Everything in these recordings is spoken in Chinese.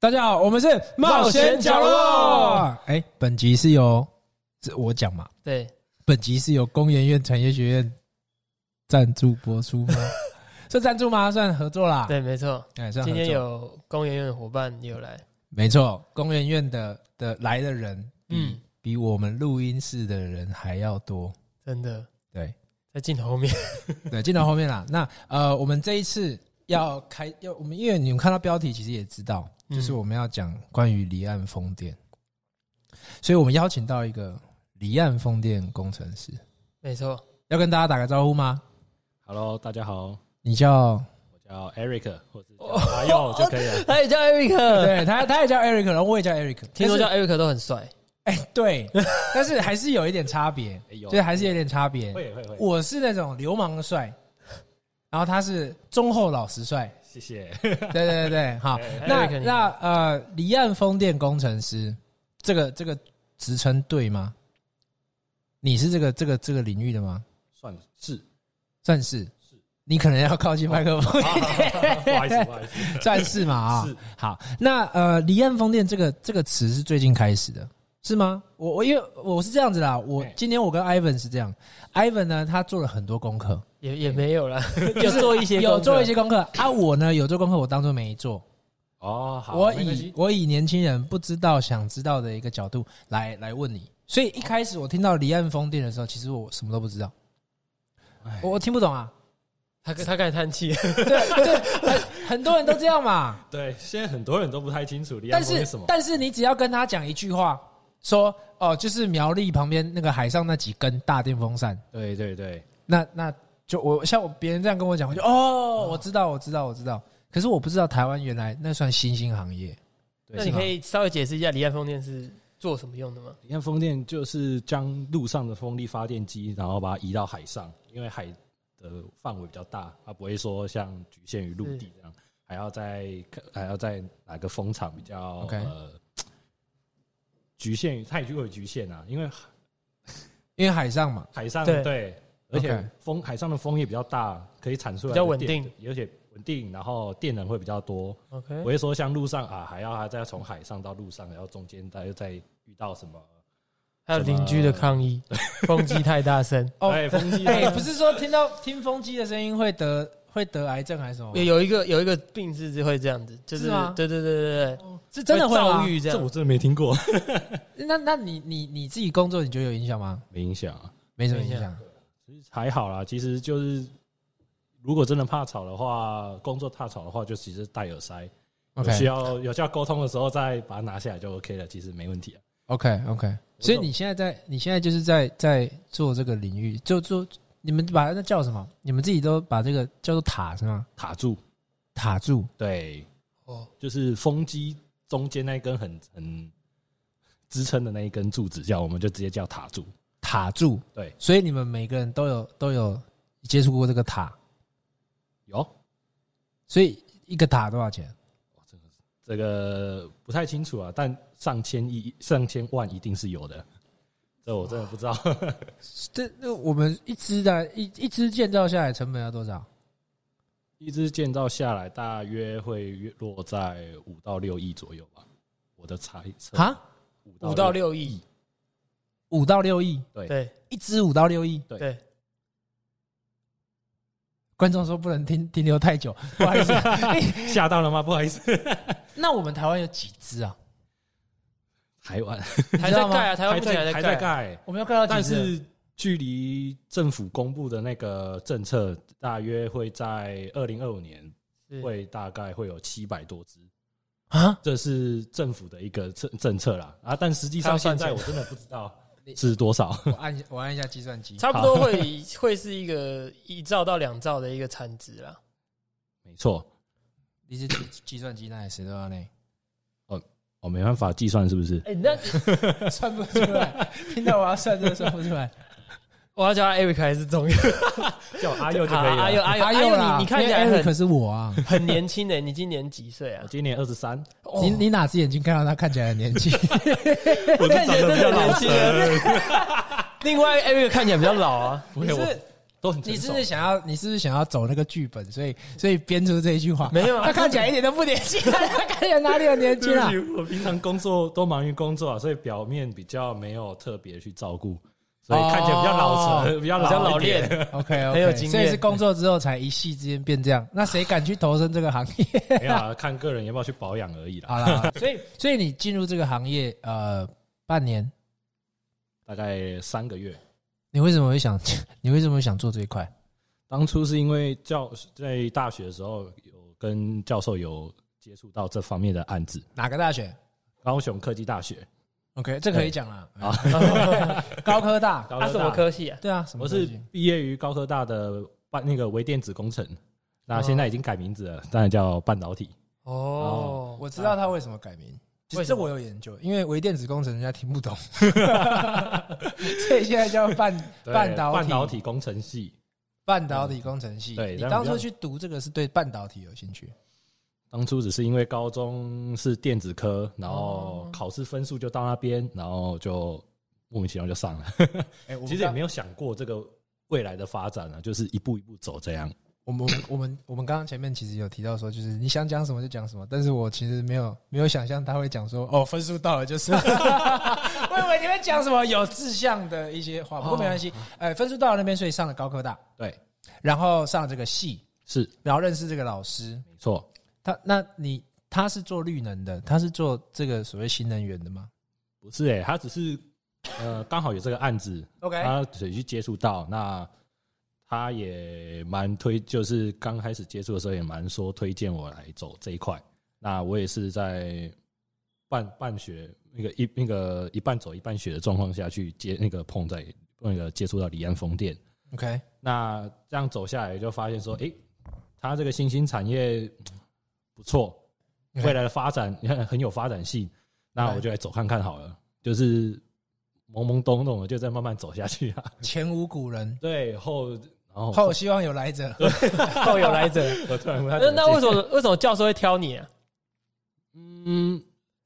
大家好，我们是冒险角落。哎，本集是由是我讲嘛？对，本集是由工研院产业学院赞助播出吗？是赞助吗？算合作啦。对，没错。哎，今天有工研院的伙伴也有来，没错，工研院的的来的人，嗯嗯，比我们录音室的人还要多。真的对在镜头后面。对，镜头后面啦。那呃，我们这一次要开要我们，因为你们看到标题，其实也知道，嗯就是我们要讲关于离岸风电，所以我们邀请到一个离岸风电工程师，没错，要跟大家打个招呼吗？Hello，大家好，你叫我叫 Eric，或者叫阿佑 就可以了。他也叫 Eric，对他，他也叫 Eric，然后我也叫 Eric，听说叫 Eric 都很帅。哎、对，但是还是有一点差别，就是还是有点差别。会会会，我是那种流氓的帅，然后他是忠厚老实帅。谢谢。对对对对，好哎。那那呃，离岸风电工程师这个这个职称对吗？你是这个这个这个领域的吗？算是，算是，你可能要靠近麦克风，不好意思，不好意思。算是嘛啊、是好，那呃，离岸风电这个这个词是最近开始的，是吗？我我因为我是这样子啦，我哎今天我跟 Ivan 是这样，Ivan 呢他做了很多功课，也也没有啦，有做一些，有做一些。功课啊，我呢有做功课，我当做没做。哦，好，我以我以年轻人不知道想知道的一个角度来来问你，所以一开始我听到离岸风电的时候，其实我什么都不知道，哎我我听不懂啊。他他开始叹气，对对，很很多人都这样嘛。对，现在很多人都不太清楚离岸风是什么。但是你只要跟他讲一句话，说哦，就是苗栗旁边那个海上那几根大电风扇，对对对，那那就我像我别人这样跟我讲，我就哦，我知道我知道我知道。可是我不知道台湾原来那算新兴行业。那你可以稍微解释一下离岸风电是做什么用的吗？离岸风电就是将陆上的风力发电机，然后把它移到海上，因为海的范围比较大，它不会说像局限于陆地这样，还要在还要在哪个风场比较 OK 呃局限于，它也就有局限啊，因为 因为海上嘛，海上对。对，而且风海上的风也比较大，可以产出来比较稳定，而且稳定，然后电能会比较多，OK，不会说像路上啊，还要还再从海上到路上，然后中间再又再遇到什么？还有邻居的抗议，风机太大声，哦对，风机哎、不是说听到听风机的声音会得会得癌症还是什么？有有一个有一个病是会这样子，就是对对对对对，是真的会吗这样这我。真的没听过，那那你你你自己工作你觉得有影响吗？没影响啊，没什么影响没影响。还好啦。其实就是如果真的怕吵的话，工作怕吵的话，就其实戴耳塞。有 OK 需要有需要沟通的时候，再把它拿下来就 OK 了，其实没问题啊。OK OK，所以你现在在你现在就是在在做这个领域，就做你们把那叫什么？你们自己都把这个叫做塔是吗？塔住，塔柱对，哦，就是风机中间那一根很很支撑的那一根柱子，叫我们就直接叫塔柱。塔柱，对，所以你们每个人都有都有接触过这个塔，有所以一个塔多少钱？这个这个不太清楚啊，但上千亿、上千万一定是有的。这我真的不知道，这那我们一支的一一支建造下来成本要多少？一支建造下来大约会落在五到六亿左右吧。我的猜测，哈，五到六亿，五到六亿，对对一支五到六亿。对对，观众说不能停停留太久，不好意思。吓到了吗？不好意思，那我们台湾有几支啊？台湾还在盖啊，台湾还目前在还在盖，我们要盖到几但？是距离政府公布的那个政策，大约会在二零二五年是会大概会有七百多只。啊，这是政府的一个政政策啦啊，但实际上现在我真的不知道 是多少。我按我按一下计算机。差不多会会是一个一兆到两兆的一个产值啦。没错，你是计计算机那谁都要呢？哦没办法计算是不是？哎，那算不出来，听到我要算这个算不出来。我要叫他 Eric 还是重要？叫阿佑就可以了。阿佑阿佑阿阿佑，啦你你看起来因为 Eric 是我啊。很年轻的，你今年几岁啊我？今年二十三，哦你你哪只眼睛看到他看起来很年轻？我看起来比较老年轻人。另外 Eric 看起来比较老啊，不会是都很你是不。是想要？你是不是想要走那个剧本？所以所以编出这一句话？没有啊他看起来一点都不年轻，他看起来哪里有年轻啊？我平常工作都忙于工作啊，所以表面比较没有特别去照顾，所以看起来比较老成，比较比较老练。OK 很有经验所以是工作之后才一夕之间变这样。那谁敢去投身这个行业？没有啊，看个人要不要去保养而已啦。好啦，所以所以你进入这个行业呃半年，大概三个月。你为什么会想？你为什么会想做这一块？当初是因为教在大学的时候有跟教授有接触到这方面的案子，哪个大学高雄科技大学，？OK，这可以讲了啊。高科大，他什么高科系啊？对啊，什么我是毕业于高科大的半那个微电子工程，那现在已经改名字了，当然叫半导体。哦，我知道他为什么改名。其实我有研究，因为微电子工程人家听不懂，所以现在叫半 对半导体半导体工程系，半导体工程系。你当初去读这个是对半导体有兴趣？当初只是因为高中是电子科，然后哦。考试分数就到那边，然后就莫名其妙就上了。其实也没有想过这个未来的发展啊，就是一步一步走这样。我们我们我们刚刚前面其实有提到说，就是你想讲什么就讲什么，但是我其实没有没有想象他会讲说哦分数到了就是，我以为你会讲什么有志向的一些话，不过没关系，呃分数到了那边，所以上了高科大，对，然后上了这个系，是。然后认识这个老师，没错。他那你他是做绿能的，他是做这个所谓新能源的吗不是诶、他只是呃刚好有这个案子？OK，他自己去接触到，那他也蛮推，就是刚开始接触的时候也蛮说推荐我来走这一块。那我也是在半半学那个一那个一半走一半学的状况下去接那个碰在那个接触到离岸风电。OK，那这样走下来就发现说，诶，他这个新兴产业嗯不错，未来的发展你看很有发展性，那我就来走看看好了，就是懵懵懂懂的就再慢慢走下去啊。前无古人，对后，然后后希望有来者。后有来者。我突然问那那为什么为什么教授会挑你啊？嗯，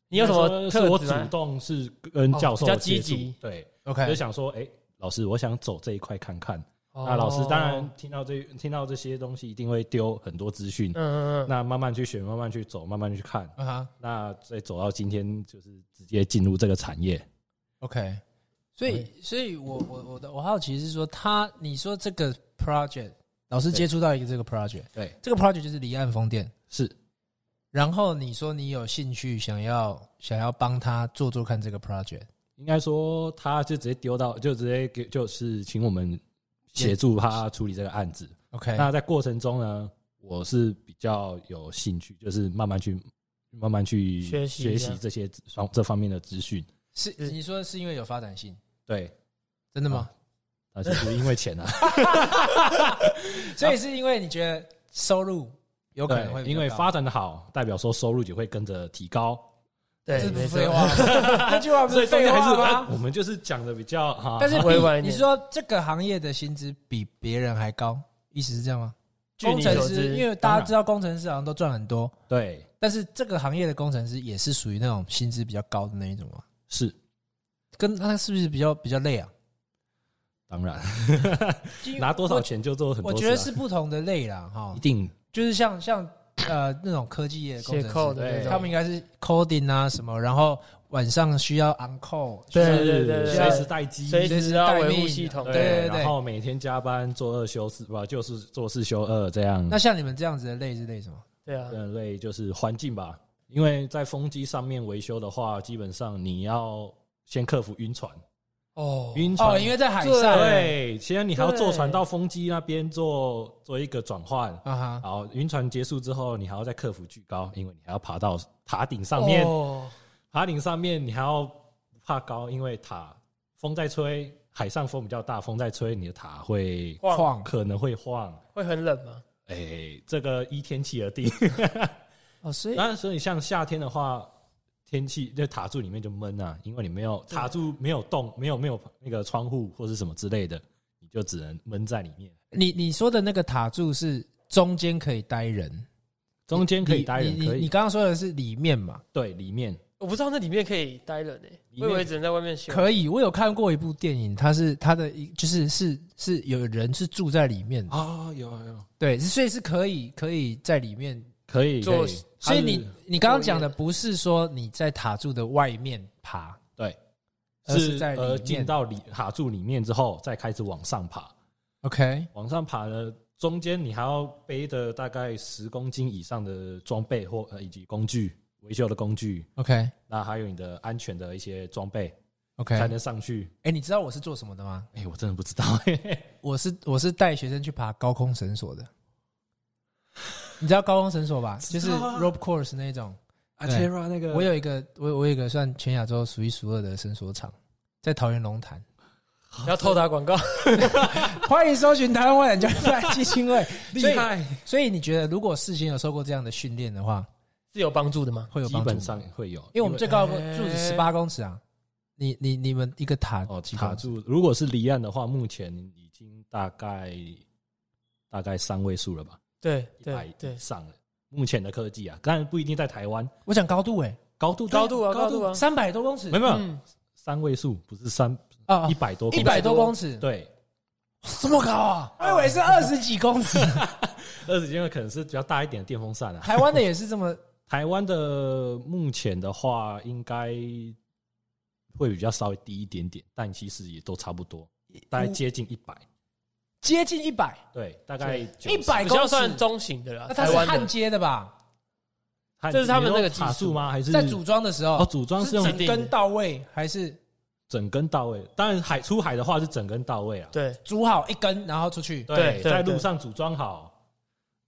你有什么应该说是我主？动是跟教授哦比较积极对，OK，就想说，哎，老师，我想走这一块看看。哦那老师当然听到这听到这些东西，一定会丢很多资讯。嗯，嗯嗯，那慢慢去选，慢慢去走，慢慢去看。啊哈。那再走到今天，就是直接进入这个产业。，OK，所以，所以我我我的我好奇是说，他你说这个 project 老师接触到一个这个 project，对，这个 project 就是离岸风电，是。然后你说你有兴趣想要想要帮他做做看这个 project，应该说，他就直接丢到，就直接给，就是请我们协助他处理这个案子。OK，那在过程中呢，我是比较有兴趣，就是慢慢去慢慢去学习学这样习这些方这方面的资讯。是你说是因为有发展性，对，真的吗？而且是因为钱啊，所以是因为你觉得收入有可能会因为发展的好，代表说收入也会跟着提高。对，这不废话，这句话不是废话吗？我们就是讲的比较哈，但是委婉一点你说这个行业的薪资比别人还高，意思是这样吗？工程师，因为大家知道工程师好像都赚很多，对但是这个行业的工程师也是属于那种薪资比较高的那一种吗？是。跟他是不是比较比较累啊？当然。拿多少钱就做很多我觉得是不同的累啦，哈。一，定。就是像像呃那种科技业的工写程 code 师，对的那种，他们应该是 coding 啊什么，然后晚上需要 on call，对对对对。随时待机，随随时时要维护系统，对对对然后每天加班做二休四，不就是做四休二这样。那像你们这样子的累是累什么？对啊，更累就是环境吧，因为在风机上面维修的话，基本上你要先克服晕船，哦，晕船哦，因为在海上对，其实你还要坐船到风机那边做做一个转换。啊哈，好，晕船结束之后，你还要再克服巨高，因为你还要爬到塔顶上面。哦塔顶上面你还要不怕高，因为塔风在吹，海上风比较大，风在吹，你的塔会晃晃可能会晃。会很冷吗？哎、这个依天气而定。哦，所以 那所以像夏天的话，天气在塔柱里面就闷啊，因为你没有塔柱没有洞，没有没有那个窗户或是什么之类的，你就只能闷在里面。你你说的那个塔柱是中间可以待人，中间可以待人，你你你刚刚说的是里面嘛？对里面我不知道那里面可以待人诶，我以为只能在外面修。可以，我有看过一部电影，它是它的一就是是是有人是住在里面的，啊，有有对，所以是可以可以在里面。可以所以你你刚刚讲的不是说你在塔柱的外面爬，对而是在里呃进到里塔柱里面之后，再开始往上爬。OK，往上爬呢，中间你还要背着大概十公斤以上的装备或呃以及工具维修的工具，OK。那还有你的安全的一些装备 OK，才能上去。哎、你知道我是做什么的吗？哎、我真的不知道、我是我是带学生去爬高空绳索的。你知道高空绳索吧？就是 rope course 那种。阿对 Terra 那个我有一个，我我有一个算全亚洲数一数二的绳索场，在桃园龙潭。不 要偷打广告，欢迎搜寻台湾外展教练办基金会。所以厉害，所以你觉得，如果事先有受过这样的训练的话，是有帮助的吗？会有帮助吗基本上会有，因为我们最高柱子十八公尺啊。你你你们一个塔哦几公尺？卡住。如果是离岸的话，目前已经大概大概三位数了吧，对一百对对以，上了。目前的科技啊，当然不一定在台湾，我讲高度哎、高度高度啊高高度啊，三百多公尺没有没有嗯，三位数，不是三啊一，百多公一百多公尺，对，这么高啊！我以为是二十几公尺。二十几公尺可能是比较大一点的电风扇啊。台湾的也是这么 台湾的目前的话，应该会比较稍微低一点点，但其实也都差不多，大概接近一百。接近一百，对，大概一90百公尺比较算。中型的了。那它是焊接的吧？这是他们那个技术数吗？还是在组装的时候哦，组装是用是整根到位还是整根到位？当然海出海的话是整根到位啊。对组好一根然后出去？对对在路上组装好，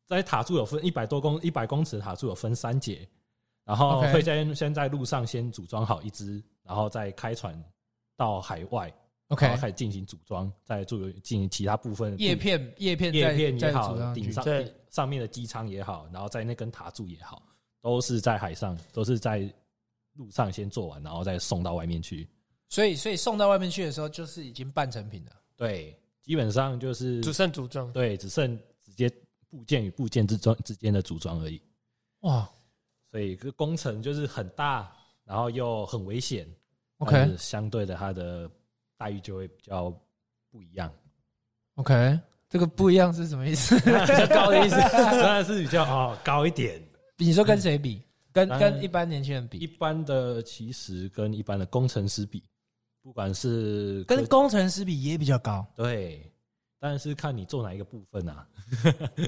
在塔柱有分一百多公一百公尺的塔柱有分三节，然后会先先在路上先组装好一只，然后再开船到海外，然 OK，后开始进行组装，再做进行其他部分的叶片叶片叶片也好组，上顶上面的机舱也好，然后在那根塔柱也好，都是在海上，都是在路上先做完，然后再送到外面去。所以所以送到外面去的时候，就是已经半成品了。对，基本上就是只剩组装。对，只剩直接部件与部件之中之间的组装而已。哇所以这个工程就是很大，然后又很危险。相对的，它的待遇就会比较不一样，OK，这个不一样是什么意思？比较高的意思。当然是比较哦高一点。你说跟谁比？跟跟一般年轻人比一？般的其实跟一般的工程师比，不管是跟工程师比也比较高。对，但是看你做哪一个部分啊。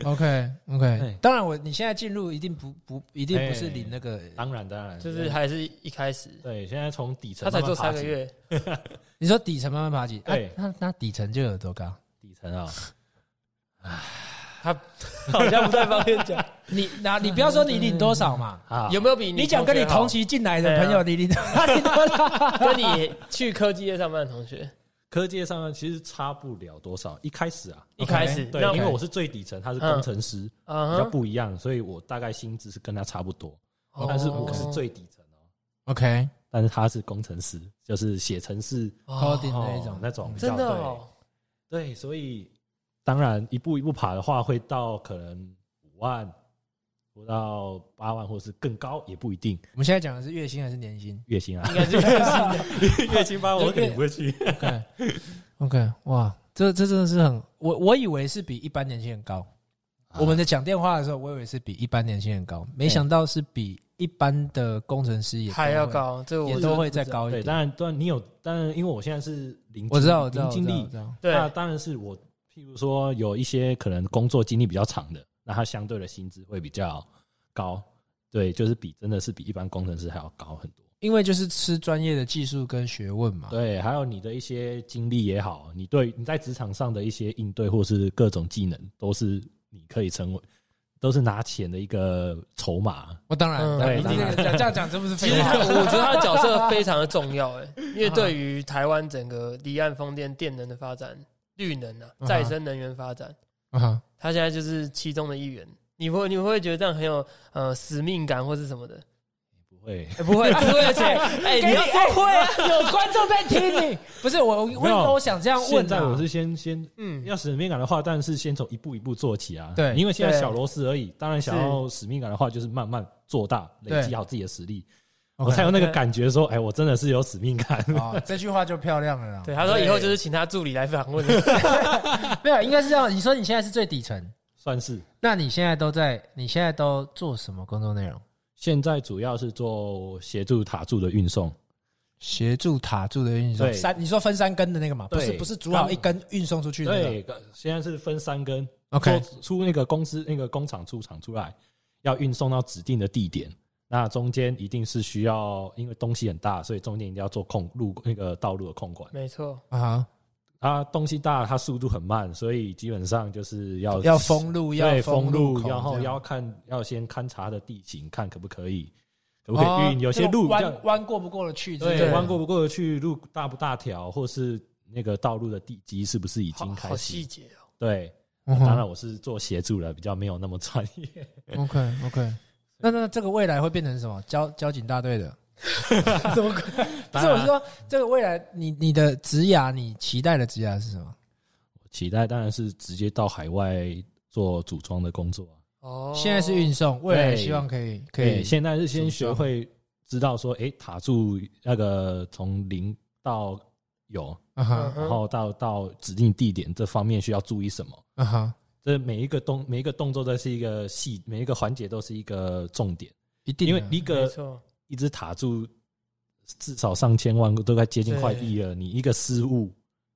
OK OK，哎。当然我你现在进入一定不不一定不是哎领那个，当然，当然，就是还是一开始，对。现在从底层他才做三个月，你说底层慢慢爬起，啊对那那底层就有多高？底层啊，他 好像不太方便讲。你那你不要说你领多少嘛，啊，有没有比你讲跟你同期进来的朋友，你领你领多少？跟你去科技业上班的同学科技上面其实差不了多少。一开始啊，一开始对，那因为我是最底层，他是工程师，比较不一样，所以我大概薪资是跟他差不多，哦。但是我是最底层哦，OK，但是他是工程师，就是写程式高顶哦的一种。那种比真的哦，对，所以当然一步一步爬的话，会到可能五万，不到八万，或是更高也不一定。我们现在讲的是月薪还是年薪月薪啊应，该是月薪的。月薪八万我肯定不会去。OK OK，哇，这这真的是很我我以为是比一般年轻人高。我们在讲电话的时候，我以为是比一般年轻人高，没想到是比一般的工程师也还要，高，这个我也都会再高一点。当然，当然你有，当然因为我现在是零，我知道，我知道，零经历对那当然是我，譬如说有一些可能工作经历比较长的，那他相对的薪资会比较高。对，就是比真的是比一般工程师还要高很多。因为就是吃专业的技术跟学问嘛。对，还有你的一些经历也好，你对你在职场上的一些应对或是各种技能，都是你可以成为，都是拿钱的一个筹码。我当然，嗯你这样讲，真不是其实他，我觉得他的角色 非常的重要，哎，因为对于台湾整个离岸风电电能的发展、绿能啊、再生能源发展，啊哈他现在就是其中的一员。你会你会不会觉得这样很有呃使命感或是什么的？不会，哎不会，不会，而且 哎，你要说会啊，有观众在听你，不是我，为什么我想这样问啊现在我是先先嗯，要使命感的话，当然是先从一步一步做起啊。对因为现在小螺丝而已。当然想要使命感的话，就是慢慢做大，累积好自己的实力。我才有那个感觉说，哎，我真的是有使命感。哦，这句话就漂亮了啦。对，他说以后就是请他助理来访问。没有，应该是这样。你说你现在是最底层，算是。那你现在都在？你现在都做什么工作内容？现在主要是做协助塔柱的运送，协助塔柱的运送。三，你说分三根的那个嘛？不是，不是主要一根运送出去的。对，现在是分三根。OK，出那个公司那个工厂出厂出来，要运送到指定的地点。那中间一定是需要，因为东西很大，所以中间一定要做控路那个道路的控管。没错啊，它东西大，它速度很慢，所以基本上就是要要封路，要封路，然后要看要先勘察的地形，看可不可以，可不可以运。有些路弯弯过不过得去，对，弯过不过得去，路大不大条，或是那个道路的地基是不是已经开始？细节哦。对，当然我是做协助的，比较没有那么专业。OK OK。那那这个未来会变成什么？交交警大队的？怎么？不是，我是说，这个未来，你你的职涯，你期待的职涯是什么？期待当然是直接到海外做组装的工作啊。哦，现在是运送，未来希望可以可以。现在是先学会知道说，哎，塔柱那个从零到有，然后到到指定地点这方面需要注意什么？啊哈。这每一个动每一个动作都是一个细，每一个环节都是一个重点，一定因为一个一只塔柱至少上千万都快接近快亿了，你一个失误，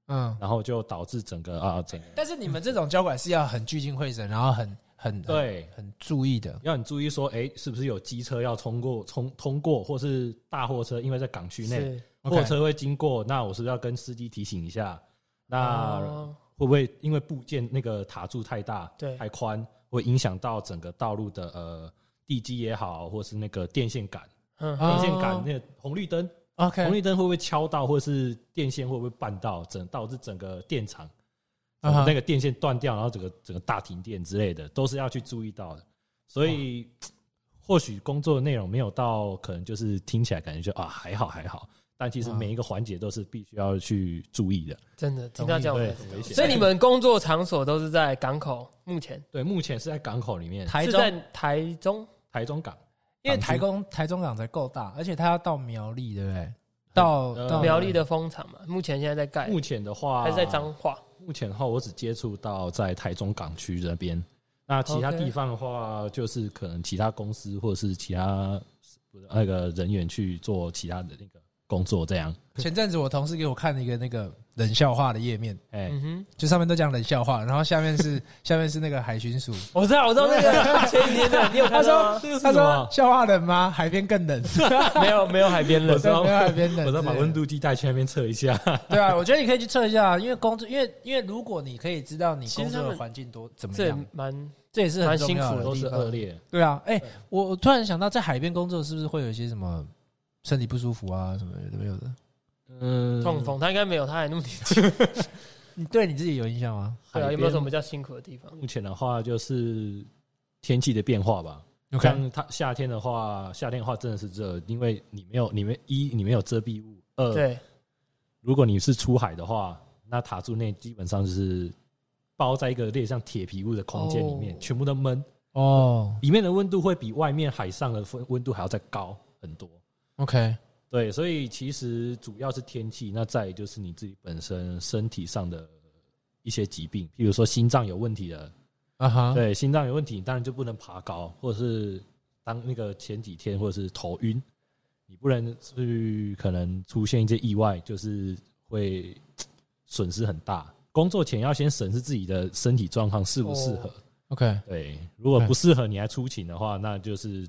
嗯，然后就导致整个啊整。但是你们这种交管是要很聚精会神，然后很很对很注意的，要很注意说，哎，是不是有机车要通过冲通过，或是大货车，因为在港区内货车会经过，那我是不是要跟司机提醒一下？那。会不会因为部件那个塔柱太大、太宽，会影响到整个道路的呃地基也好，或是那个电线杆？电线杆那个红绿灯，OK，红绿灯会不会敲到，或是电线会不会绊到，整导致整个电厂那个电线断掉，然后整个整个大停电之类的，都是要去注意到的。所以或许工作的内容没有到，可能就是听起来感觉就啊还好还好。但其实每一个环节都是必须要去注意的，真的听到这样很危险。所以你们工作场所都是在港口？目前对，目前是在港口里面。台中，台中，台中港，因为台中台中港才够大，而且它要到苗栗，对不对？到到苗栗的风场嘛。目前现在在盖。目前的话还是在彰化。目前的话，我只接触到在台中港区这边。那其他地方的话，就是可能其他公司或者是其他那个人员去做其他的那个。工作这样，前阵子我同事给我看了一个那个冷笑话的页面，哎，就上面都讲冷笑话，然后下面是 下面是那个海巡署，我知道，我知道那个 前几天的，你有他说他说笑话冷吗？海边更冷，没有没有海边冷，没有海边冷，我再把温度计带去那边测一下。对啊，我觉得你可以去测一下，因为工作，因为因为如果你可以知道你工作的环境多怎么样，蛮这也是蛮辛苦的，都是恶劣。对啊，哎，我我突然想到，在海边工作是不是会有一些什么？身体不舒服啊，什么有的没有的，嗯，痛风他应该没有，他还那么年轻。你对你自己有印象吗？对啊，有没有什么比较辛苦的地方？目前的话就是天气的变化吧。像它夏天的话，夏天的话真的是热，因为你没有，你们一你没有遮蔽物，二对，如果你是出海的话，那塔柱内基本上就是包在一个类似像铁皮屋的空间里面，全部都闷哦，里面的温度会比外面海上的温温度还要再高很多。OK，对，所以其实主要是天气，那再就是你自己本身身体上的一些疾病，譬如说心脏有问题的，啊哈，对，心脏有问题，当然就不能爬高，或者是当那个前几天或者是头晕，你不能去可能出现一些意外，就是会损失很大。工作前要先审视自己的身体状况适不适合。OK，对，如果不适合你还出勤的话，那就是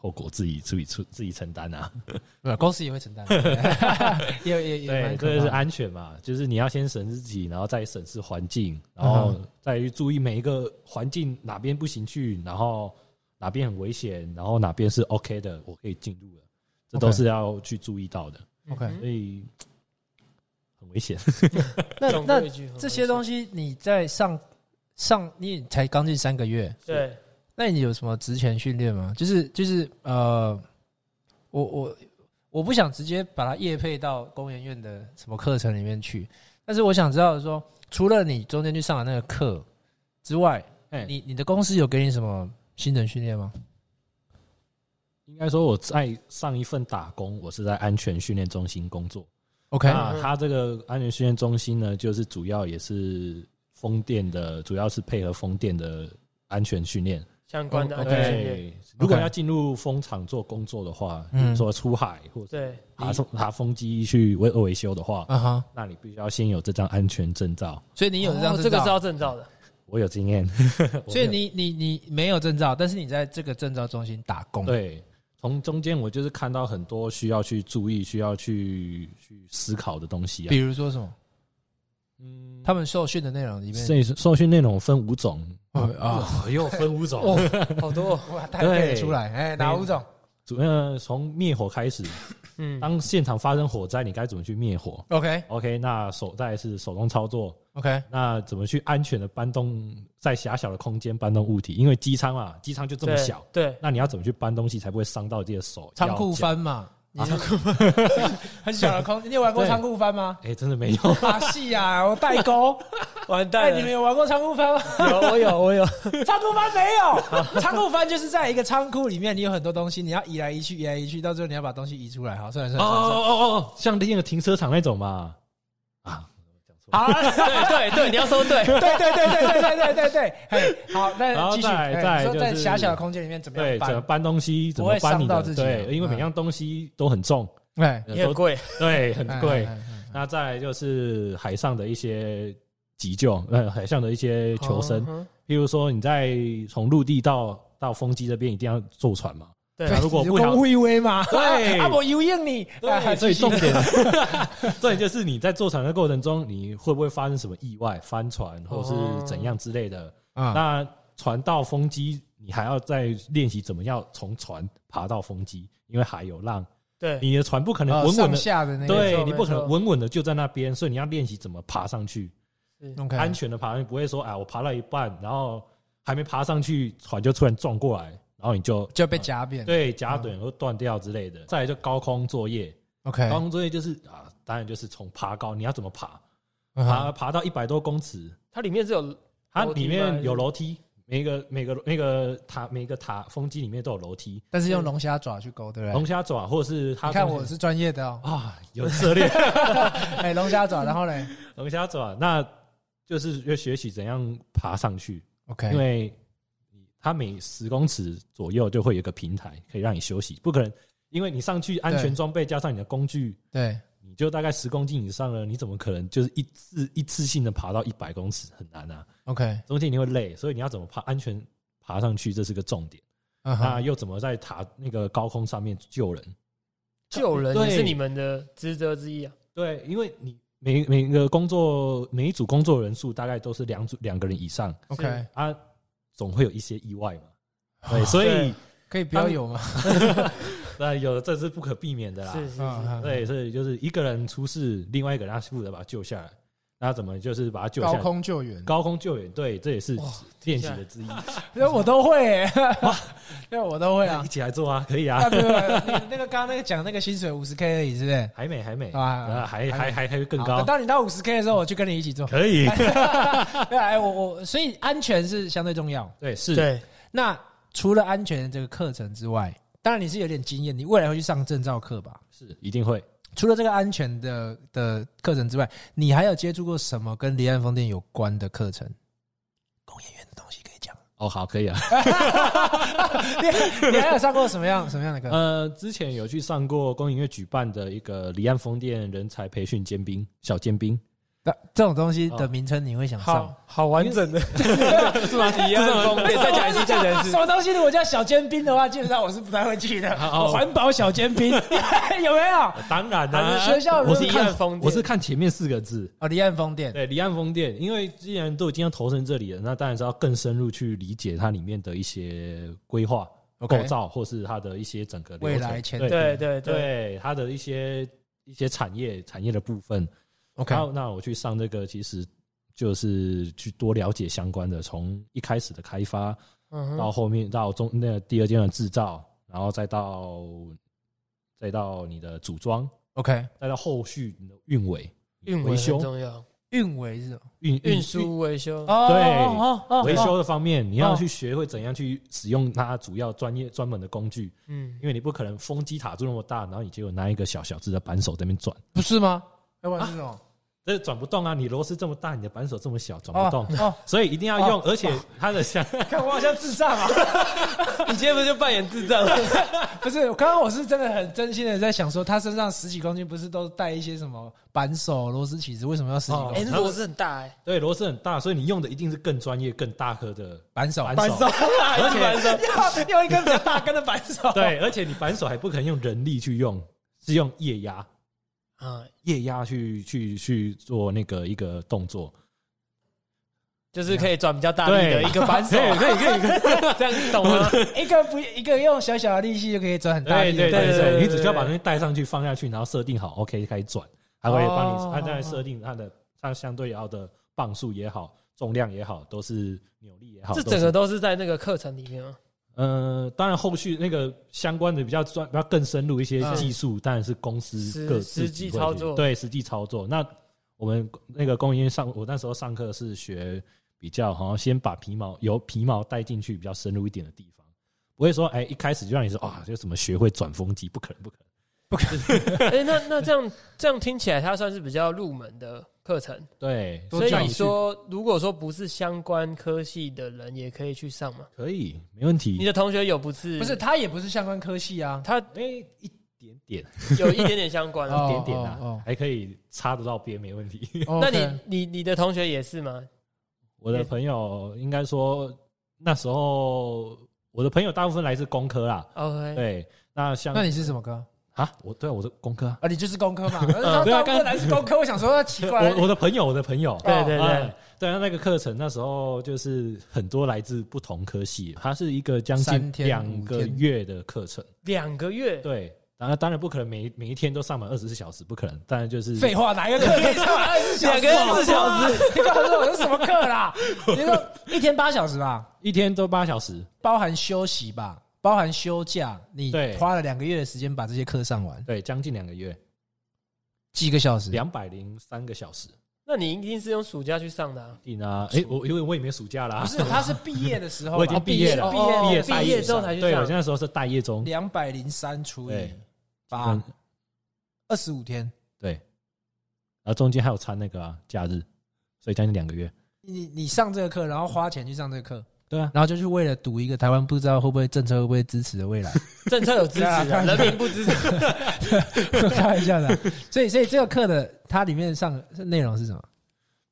后果自己自己出自己承担啊，对，公司也会承担，也也也对，这是安全嘛，就是你要先审视自己，然后再审视环境，然后再去注意每一个环境哪边不行去，然后哪边很危险，然后哪边是 OK 的，我可以进入了，这都是要去注意到的。OK，所以 很危险。那那这些东西你在上上，你才刚进三个月，对。那你有什么职前训练吗？就是就是呃，我我我不想直接把它业配到工研院的什么课程里面去，但是我想知道说，除了你中间去上的那个课之外，哎，你你的公司有给你什么新人训练吗？应该说我在上一份打工，我是在安全训练中心工作。OK，那它这个安全训练中心呢，就是主要也是风电的，主要是配合风电的安全训练。相关的哦安全训练，对，如果要进入风场做工作的话，比嗯如说出海或者对，爬风爬风机去维维修的话，啊哈，那你必须要先有这张安全证照。所以你有这张这个是要证照的，我有经验，所以你你你没有证照，但是你在这个证照中心打工，，对，从中间我就是看到很多需要去注意、需要去去思考的东西啊。比。如说什么，嗯，他们受训的内容里面，所以受训内容分五种。哦。啊，啊，又分五种。哦，好多。哦，哇，太背得出来，哎，哪五种？主要从灭火开始，嗯，当现场发生火灾，你该怎么去灭火？OK？OK，那手再是手动操作，OK，那怎么去安全的搬动在狭小的空间搬动物体？因为机舱嘛，机舱就这么小，对，那你要怎么去搬东西才不会伤到自己的手？仓库腰脚？翻嘛，你仓库翻很小的空，你有玩过仓库翻吗？哎，真的没有。把戏呀，我代沟。哎，完蛋了，你们有玩过仓库翻吗？有我有我有，仓库翻没有，仓库翻就是在一个仓库里面，你有很多东西，你要移来移去，移来移去，到最后你要把东西移出来。好，算了算哦。哦哦哦，像那个停车场那种嘛，啊，好，对对对，你要说对，对对对对对对对对对，嘿，好，然后那继续。再来嘿你说再来就是在狭小的空间里面怎么，样搬？怎么搬东西，怎不会么搬你的？伤到自己对，因为每嗯样东西都很重，哎，呃也很贵，对，很贵。那再来就是海上的一些急救，呃，海上的一些求生，譬如说你在从陆地到到风机这边一定要坐船嘛，对那如果不小公威威嘛，对。啊，我有应你，哎对，所以重点，重点就是你在坐船的过程中，你会不会发生什么意外，翻船或是怎样之类的？啊，那船到风机，你还要再练习怎么样从船爬到风机，因为海有浪，对，你的船不可能稳稳的，下的那，对你不可能稳稳的就在那边，所以你要练习怎么爬上去。安全的爬上去，不会说啊，我爬到一半，然后还没爬上去，船就突然撞过来，然后你就就被夹扁。对夹短或断掉之类的。再来就高空作业，，OK，高空作业就是啊，当然就是从爬高，你要怎么爬？嗯爬爬到一百多公尺，它里面是有它里面有楼梯，每个每个那个塔每个塔风机里面都有楼梯，但是用龙虾爪去勾，对不对？龙虾爪或者是它你看我是专业的哦，啊有涉猎 哎，龙虾爪，然后嘞？龙虾爪，那就是要学习怎样爬上去，，OK，因为它每十公尺左右就会有一个平台可以让你休息，不可能因为你上去安全装备加上你的工具。对，你就大概十公斤以上了，你怎么可能就是一次一次性的爬到一百公尺？很难啊，OK，中间你会累，所以你要怎么爬安全爬上去，这是个重点。嗯哼，那又怎么在塔那个高空上面救人？救人对也是你们的职责之一啊。对，因为你每每个工作每一组工作人数大概都是两组两个人以上 OK，啊，总会有一些意外嘛。对，所以可以不要有吗？那有的这是不可避免的啦。是是是，对，所以就是一个人出事，另外一个人要负责把他救下来。那怎么就是把他救下高来？空救援，高空救援，对，这也是哇练习的之一。因为我都会，因为我都会啊一。起来做啊，可以啊，啊。没有，没有你那个刚刚那个讲那个薪水五十 K 而已，是不是？还美，还美啊啊，还还还还会更高到你到五十 K 的时候，我去跟你一起做。可以。对，哎，我我所以安全是相对重要。对，是，对，那除了安全这个课程之外，当然你是有点经验，你未来会去上证照课吧？是一定会。除了这个安全的的课程之外，你还有接触过什么跟离岸风电有关的课程？工研院的东西可以讲。哦，好，可以啊。你你还有上过什么样什么样的课？呃，之前有去上过工研院举办的一个离岸风电人才培训尖兵小尖兵，那这种东西的名称你会想上好？好完整的，是吗？离岸风电，再讲一次，再讲一次什。么东西？如果叫小尖兵的话，基本上我是不太会去的。环保小尖兵 有没有？当然啦，学校我是看岸风我是看前面四个字，啊，离岸风电。对，离岸风电，因为既然都已经要投身这里了，那当然是要更深入去理解它里面的一些规划、构造，或是它的一些整个流程未来前对对对对，对它的一些一些产业产业的部分。OK，然后那我去上这个，其实就是去多了解相关的，从一开始的开发嗯，到后面到中那个第二阶段的制造，然后再到再到你的组装，OK，再到后续你的运维、运维维修很，重要。运维是什么？运运输维修，哦对哦哦维修的方面，你要哦去学会怎样去使用它主要专业专门的工具，嗯，因为你不可能风机塔住那么大，然后你结果拿一个小小只的扳手在那边转，不是吗？要不然是什么？这转不动啊！你螺丝这么大，你的扳手这么小，转不动，哦，所以一定要用，而且它的像 看我好像智障啊！你今天不就扮演智障？不是，刚刚我是真的很真心的在想说，他身上十几公斤不是都带一些什么扳手、螺丝起子？为什么要十几公哎，斤？那螺丝很大哎，对螺丝很大，所以你用的一定是更专业、更大颗的扳手，扳手，而且扳手，要用一根比较大根的扳手。对，而且你扳手还不可能用人力去用，是用液压，啊，液压去去去做那个一个动作。就是可以转比较大力的一个扳手，可以可以可以可以，这样懂吗？一个不一个用小小的力气就可以转很大对力。对对对，你只需要把东西带上去放下去，然后设定好 OK 开始转，它会帮哦你，它在设定它的它相对要的磅数也好，重量也好，都是扭力也好，这整个都是在那个课程里面吗？呃，当然后续那个相关的比较专、比较更深入一些嗯技术，当然是公司各实实际操作对实际操作。那我们那个工研院上，我那时候上课是学比较，好像先把皮毛由皮毛带进去比较深入一点的地方，不会说哎一开始就让你说啊，就怎么学会转风机，不可能，不可能。哎，那那这样这样听起来，它算是比较入门的课程。对，所以说，如果说不是相关科系的人，也可以去上吗？可以没问题你。的同学有不是？不是，他也不是相关科系啊。他哎，一点点，有一点点相关 一点点啊哦哦，还可以插得到边，没问题。那你你你的同学也是吗？我的朋友应该说那时候我的朋友大部分来自工科啦，OK，对，那像那你是什么科？啊，我对啊我是工科啊，啊，你就是工科嘛。他对啊大部分来自工科，我想说奇怪，我我的朋友，我的朋友，对对对哎，对啊，那个课程那时候就是很多来自不同科系，它是一个将近两个月的课程，两个月，对。当然，当然不可能每每一天都上满二十四小时，不可能。当然就是废话，哪一个课可以上完二十四小时？两个四小时，你告诉我是什么课啦？你说一天八小时吧，一天都八小时，包含休息吧，包含休假，你对。花了两个月的时间把这些课上完，对，将近两个月，几个小时？两百零三个小时。那你一定是用暑假去上的啊。定啊，哎，我因为我也没暑假啦，不是，他是毕业的时候吧，我已经毕业了。毕业毕业毕业之后才去上。对，我上现。在说是待业中，两百零三除以对。八嗯，二十五天。对，然后中间还有参那个啊假日，所以将近两个月。你你上这个课，然后花钱去上这个课，对啊，然后就是为了赌一个台湾不知道会不会政策会不会支持的未来，政策有支持啊人民不支持。开玩笑的啊。所以所以这个课的它里面上内容是什么？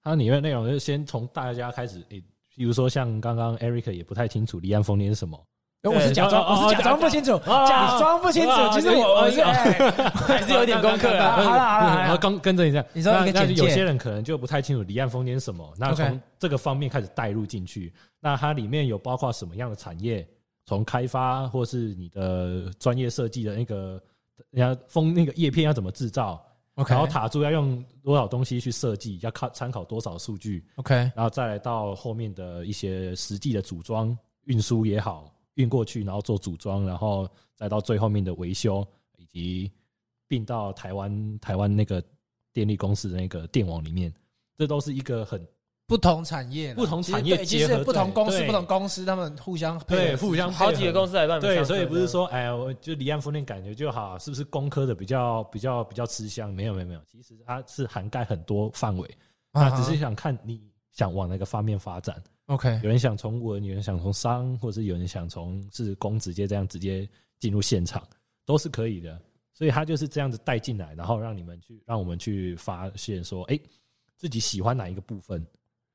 它里面内容就是先从大家开始，诶，比如说像刚刚 Eric 也不太清楚离岸风电是什么，呃我是假装，我是假装不清楚，哦假装不清楚哦。其实我我是还是有点功课的啊。好了好了然后跟跟着你这样，你说那那有些人可能就不太清楚离岸风电是什么，那从这个方面开始带入进去，那它里面有包括什么样的产业，从开发或是你的专业设计的那个，人家风那个叶片要怎么制造，OK，然后塔柱要用多少东西去设计，要靠参考多少数据，OK。然后再来到后面的一些实际的组装、运输也好，运过去，然后做组装，然后再到最后面的维修，以及并到台湾台湾那个电力公司的那个电网里面，这都是一个很不同产业，不同产业对其实结合不同公司不同公司他们互相对互相好几个公司来帮你们对，所以不是说哎，我就离岸风电感觉就好，是不是工科的比较比较比较吃香？没有没有没有，其实它是涵盖很多范围，啊那只是想看你想往哪个方面发展。OK 有人想从文，有人想从商，或者是有人想从是工直接这样直接进入现场，都是可以的。所以他就是这样子带进来，然后让你们去，让我们去发现说，哎、自己喜欢哪一个部分，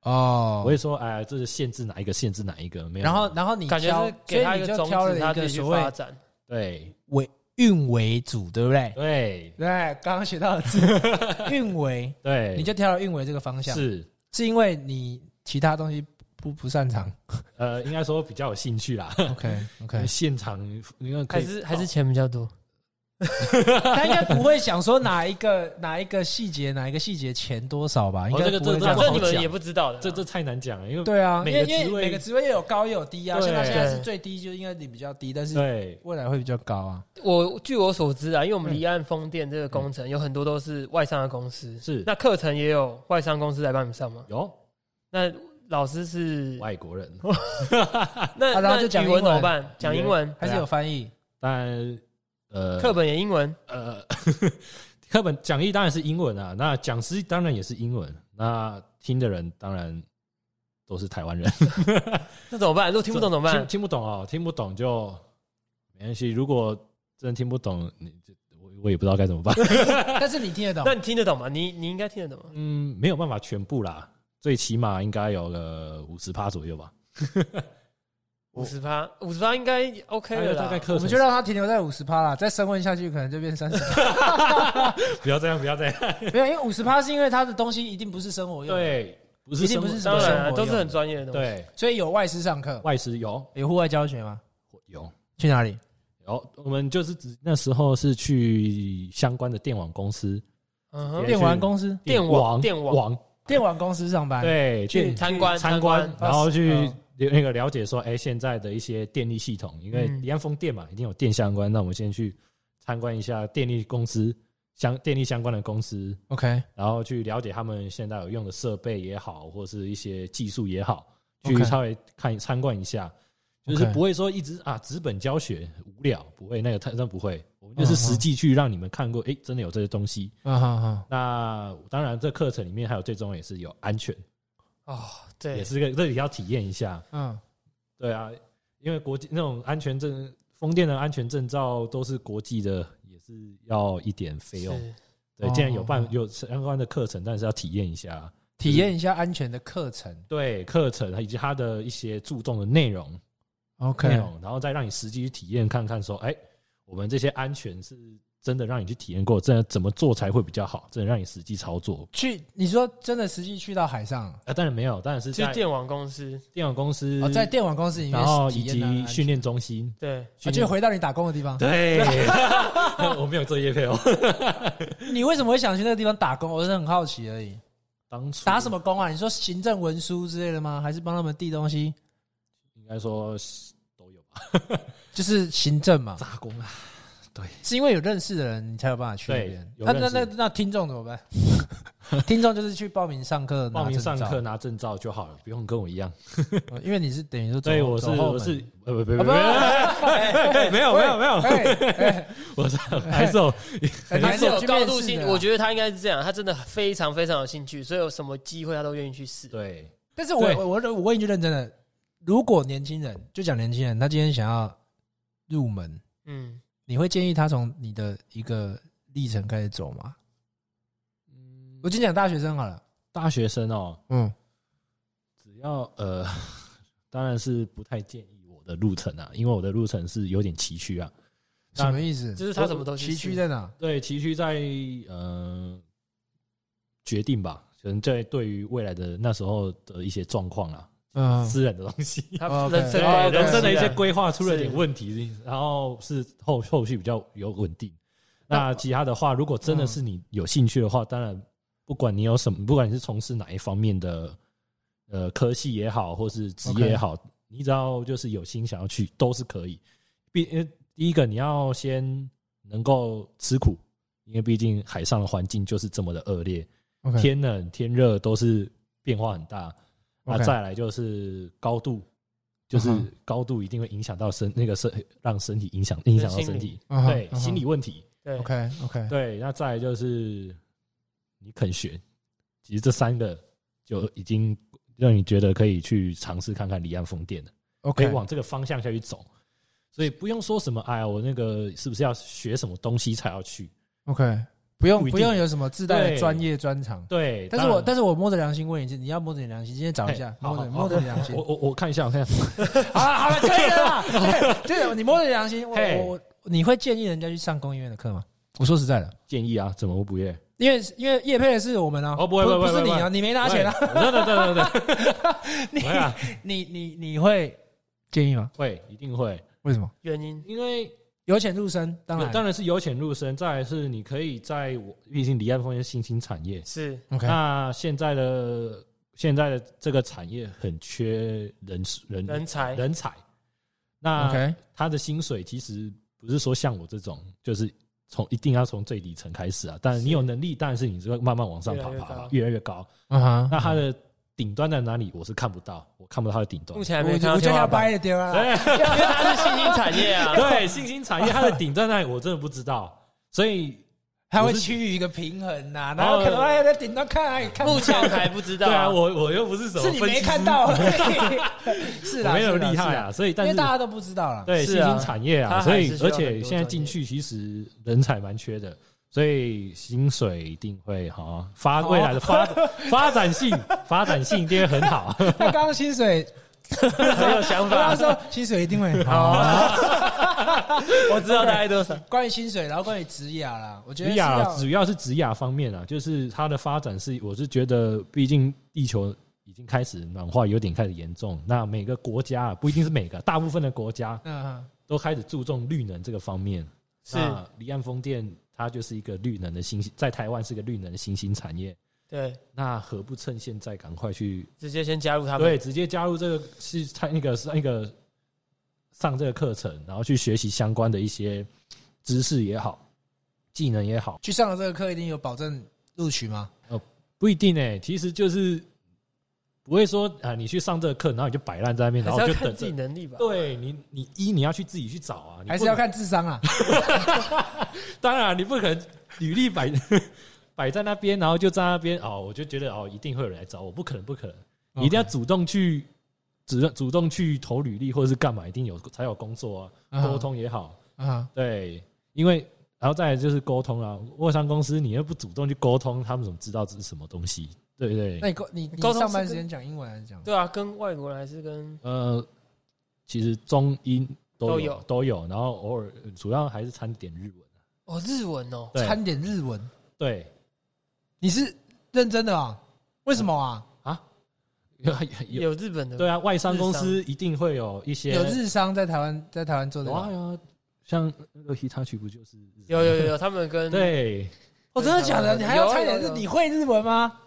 哦我会说，哎，这是限制哪一个，限制哪一个，没有。然后然后你感觉挑是给他一所以你就个种子，挑了一他自己去个所谓发展。对为运为主，对不对？对对，刚刚学到的字 运为，对，你就挑了运为这个方向，是是因为你其他东西不不擅长 呃，应该说比较有兴趣啦。OK OK，现场因为可以还是还是钱比较多，他应该不会想说哪一个哪一个细节哪一个细节钱多少吧？应该这个这不会样个不好讲反正你们也不知道的啊。这这太难讲了，因为对啊，因每个职位为因为每个职位也有高也有低啊。对像他现在是最低，就应该你比较低，但是对未来会比较高啊。我据我所知啊，因为我们离岸风电这个工程有很多都是外商的公司，是那课程也有外商公司来帮你们上吗？有那老师是外国人，那啊然后就那语文讲英文怎么办？讲英文，还是有翻译。但呃课本也英文，呃，课本讲义当然是英文啊，那讲师当然也是英文，那听的人当然都是台湾人，那怎么办？如果听不懂怎么听办？听不懂哦，听不懂就没关系。如果真的听不懂，你就我我也不知道该怎么办。但是你听得懂那你听得懂吗？你你应该听得懂吗？嗯，没有办法全部啦，最起码应该有个五十趴左右吧。五十趴，五十趴应该 OK 了啦。大概课我们就让它停留在五十趴啦，再升温下去可能就变三十。不要这样，不要这样。没有，因为五十趴是因为它的东西一定不是生活用，，对，不是一定不是什么生活当然啊都是很专业的东西。对所以有外师上课，外师有有户外教学吗？有去哪里？有，我们就是指那时候是去相关的电网公司，嗯哼，电玩公司、电网电网网电玩公司上班。，对去去参观参观，然后去嗯。那个了解说，哎，现在的一些电力系统，因为嗯。离岸风电嘛，一定有电相关，那我们先去参观一下电力公司相电力相关的公司，OK，然后去了解他们现在有用的设备也好，或是一些技术也好，去稍微看参观一下，就是不会说一直啊纸本教学无聊，不会那个他真不会，我们就是实际去让你们看过，哎，真的有这些东西。啊哈哈，那当然，这课程里面还有最重要也是有安全，哦，对也，是个这里要体验一下。嗯，对啊，因为国际那种安全证，风电的安全证照都是国际的，也是要一点费用。是对，哦既然有办哦有相关的课程，但是要体验一下。体验一下安全的课程。对课程以及它的一些注重的内容 OK，容，然后再让你实际去体验看看，说，哎，我们这些安全是真的让你去体验过，真的怎么做才会比较好，真的让你实际操作。去你说真的实际去到海上啊，当然没有，当然是在去电网公司，电网公司哦，在电网公司里面然后以及训练中心，对，就回到你打工的地方。对 我没有做业配哦。你为什么会想去那个地方打工？我是很好奇而已。当初打什么工啊？你说行政文书之类的吗？还是帮他们递东西？应该说都有吧，就是行政嘛，打工啊，对，是因为有认识的人，你才有办法去那边。那那那那听众怎么办？听众就是去报名上课，拿报名上课，拿证照就好了，不用跟我一样。呃 因为你是等于说走，对，我是我是呃不不不没有没有没有，我是还是有还是有去高度兴我觉得他应该是这样，他真的非常非常有兴趣，所以有什么机会他都愿意去试。对。但是我我我我问一句认真的，如果年轻人就讲年轻人，他今天想要入门，嗯，你会建议他从你的一个历程开始走吗？嗯我先讲大学生好了，大学生哦，嗯，只要呃，当然是不太建议我的路程啊，因为我的路程是有点崎岖啊。什么意思？就是他什么东西崎岖在哪？对，崎岖在呃决定吧，可能在对于未来的那时候的一些状况啊，嗯，私人的东西，他哦人生的人生的一些规规划出了点问题，然后是后后续比较有稳定。那其他的话，如果真的是你有兴趣的话，当然不管你有什么，不管你是从事哪一方面的呃科系也好，或是职业也好，你只要就是有心想要去，都是可以。毕呃第一个你要先能够吃苦，因为毕竟海上的环境就是这么的恶劣。天冷天热都是变化很大。那再来就是高度，就是高度一定会影响到身那个身，让身体影响影响到身体，对心理问题。对 OK OK，对，那再来就是你肯学，其实这三个就已经让你觉得可以去尝试看看离岸风电了，可以 OK 往这个方向下去走。所以不用说什么，哎呀，我那个是不是要学什么东西才要去？OK，不用不用有什么自带的专业专长。对，但是我但是我摸着良心问一句，你要摸着你良心，今天找一下，摸着摸着良心我。我我看一下，我看一下，好了好了，可以了 就是你摸着良心，我我我你会建议人家去上工医院的课吗？我说实在的，建议啊，怎么我不愿？因为因为叶配的是我们啊，哦不会不会不是你啊，你没拿钱啊，对对对对对，你你你你会建议吗？会一定会，为什么？原因，因为由浅入深，当然。当然是由浅入深。再来是你可以在我，毕竟离岸风电是新兴产业，是。OK，那现在的现在的这个产业很缺人人人才，人才。那 OK，他的薪水其实不是说像我这种，就是从一定要从最底层开始啊。但是你有能力，但是你这个慢慢往上爬爬越来越高，那他的顶端在哪里？我是看不到，我看不到它的顶端目。前还没有看到我就要天花板，掰了丢啊，对 因为它是新兴产业啊。对，新兴产业它的顶端在哪里？我真的不知道。所以它会趋于一个平衡呐，然后可能哎在顶端看哎看，目前还不知道。对啊，我我又不是什么是你没看到，是啦，没有厉害啊。所以但是因为大家都不知道了。对新兴产业啊，所以而且现在进去其实人才蛮缺的，所以薪水一定会好啊发未来的发发展性发展性一定会很好。他刚刚薪水，很有想法。说薪水一定会很好。哦，我知道大概多少。关于薪水，然后关于职涯啦，我觉得职主要是职涯方面啊，就是它的发展是，我是觉得，毕竟地球已经开始暖化，有点开始严重。那每个国家啊不一定是每个，大部分的国家都开始注重绿能这个方面。是离岸风电它就是一个绿能的新兴，在台湾是个绿能的新兴产业。对，那何不趁现在赶快去直接先加入他们。对，直接加入这个是他那个是那个上这个课程，然后去学习相关的一些知识也好，技能也好，去上了这个课一定有保证录取吗？不一定哎、其实就是不会说啊，你去上这个课，然后你就摆烂在那边，然后就等。自己能力吧。对你，你一你要去自己去找啊，你还是要看智商啊？当然，你不可能履历摆 摆在那边，然后就在那边哦，我就觉得哦，一定会有人来找我，不可能，不可能，你一定要主动去主主动去投履历或者是干嘛，一定有才有工作啊，沟通也好，啊，对，因为然后再来就是沟通啊，外商公司你又不主动去沟通，他们怎么知道这是什么东西？对不对那？你沟你你沟通是上班时跟间讲英文还是讲？对啊，跟外国人还是跟呃，其实中英都有都有都有，然后偶尔主要还是掺点日文啊哦日文哦，对掺点日文，对你是认真的啊？为什么啊？啊，有有有日本的对啊，外商公司一定会有一些有日商在台湾在台湾做的有啊有啊，像那个 Hitachi 不就是日有有有有，他们跟对哦，真的假的？你还要有掺点日？你会日文吗？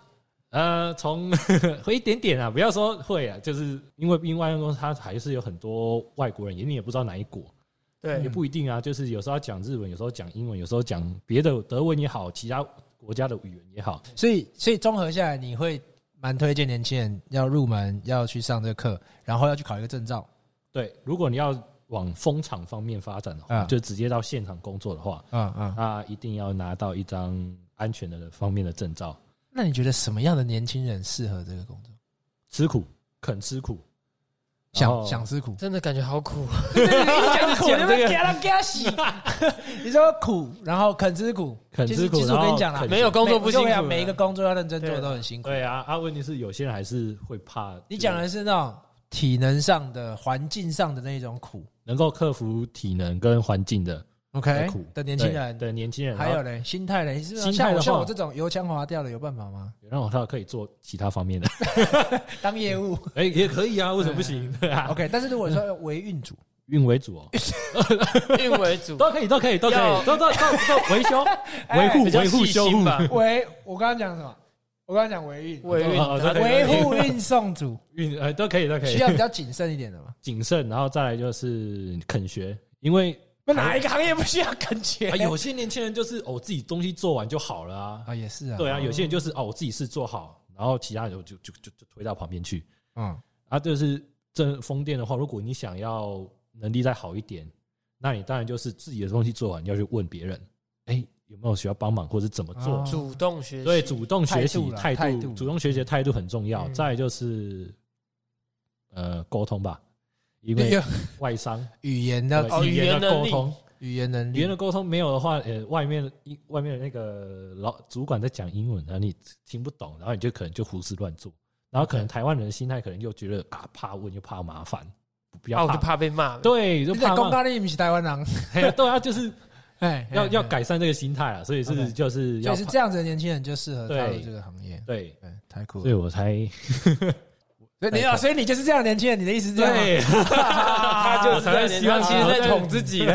呃，从 会一点点啊，不要说会啊，就是因为因为外商公司它还是有很多外国人，你也不知道哪一国，对也不一定啊，就是有时候要讲日文，有时候讲英文，有时候讲别的德文也好，其他国家的语言也好，所以所以综合下来，你会蛮推荐年轻人要入门，要去上这个课，然后要去考一个证照。对，如果你要往风场方面发展的话，啊就直接到现场工作的话，嗯嗯。那一定要拿到一张安全的方面的证照。那你觉得什么样的年轻人适合这个工作？吃苦，肯吃苦，想想吃苦，真的感觉好苦。你们给他给他洗。你说苦，然后肯吃苦，肯吃苦其实我跟你讲了，肯没有工作不辛苦每一个工作要认真做都很辛苦。对啊，啊，问题是有些人还是会怕。你讲的是那种体能上的、环境上的那种苦能够克服体能跟环境的，OK 的年轻人。对的年轻人，还有嘞，心态嘞，你是不是心态的话像我像我这种油腔滑调的有办法吗？让我他可以做其他方面的，当业务。哎，也可以啊，为什么不行？对啊，OK，但是如果说要为运主，运为主哦，运为主，都可以，都可以，都可以，都都都都维修、维护、维护、细修护，心吧。为我刚刚讲什么？我刚刚讲维运，维运。维护运送组运呃都可以，都可以。需，要比较谨慎一点的嘛。谨慎，然后再来就是肯学，因为那哪一个行业不需要肯学啊，？有些年轻人就是哦，自己东西做完就好了啊，啊，也是啊，对啊，有些人就是哦，我自己事做好，然后其他人就就就就就推到旁边去嗯，啊。就是这风电的话，如果你想要能力再好一点，那你当然就是自己的东西做完，要去问别人，哎，有没有需要帮忙，或者怎么做？哦主动学习，对，主动学习态度主动学习的态度很重要。嗯再就是呃沟通吧，因为外商语言的语言的沟通，语言能力，语言的沟通没有的话，呃，外面一外面的那个老主管在讲英文，然后你听不懂，然后你就可能就胡思乱做，然后可能台湾人的心态可能又觉得啊怕问又怕麻烦，不啊，我就要怕，怕被骂。对，就怕骂，公告你不是台湾人，嘿对啊，就是 哎，要要改，改善这个心态啊，所以是就是要就是这样子的年轻人就适合踏这个行业。对，对，太酷所以了。我才所以你啊，所以你就是这样年轻人，你的意思是这样吗？对，他就是我才会希望其实在捅自己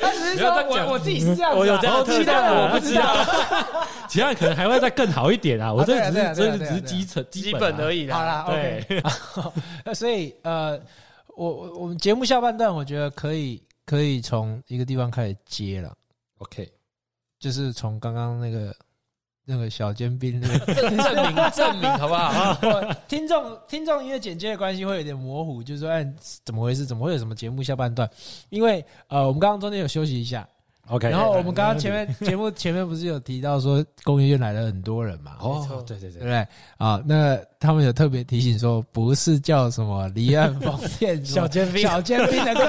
他只。是说我我自己是这样我有这样的其他的特色啊我不知道。其他人可能还会再更好一点啊！我这只是这只是基层基本而已。啦好啦。对。呃 所以呃，我我我们节目下半段，我觉得可以可以从一个地方开始接了，OK，就是从刚刚那个那个小尖兵那个证 证明 证明好不好？我 听众听众因为简介的关系会有点模糊，就是说哎怎么回事？怎么会有什么节目下半段？因为呃我们刚刚中间有休息一下，OK，然后我们刚刚前面节目前面不是有提到说公园院来了很多人嘛？没错哦，对对对，对不对？啊，那他们有特别提醒说，不是叫什么离岸风电小尖兵小尖兵的课。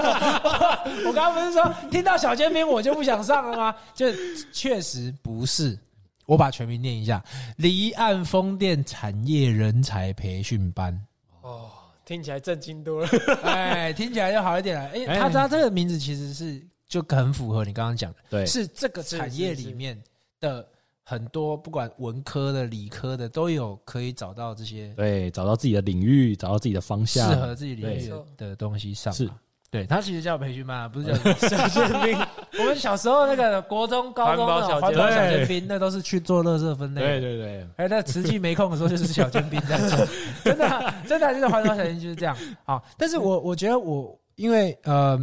我刚刚不是说听到小尖兵我就不想上了吗？就确实不是。我把全名念一下：离岸风电产业人才培训班。哦，听起来震惊多了。哎，听起来就好一点了。哎，哎他他这个名字其实是就很符合你刚刚讲的，对是这个产业里面的很多，不管文科的、理科的，都有可以找到这些对，找到自己的领域，找到自己的方向适，合自己领域的的东西上。是对，他其实叫培训班啊，不是叫 小尖兵。我们小时候那个国中、高中那种环环保保小尖兵，那都是去做垃圾分类。对对对，哎，那实际没空的时候就是小尖兵在做，真的啊真的就是环保小尖兵就是这样啊。但是我我觉得我因为呃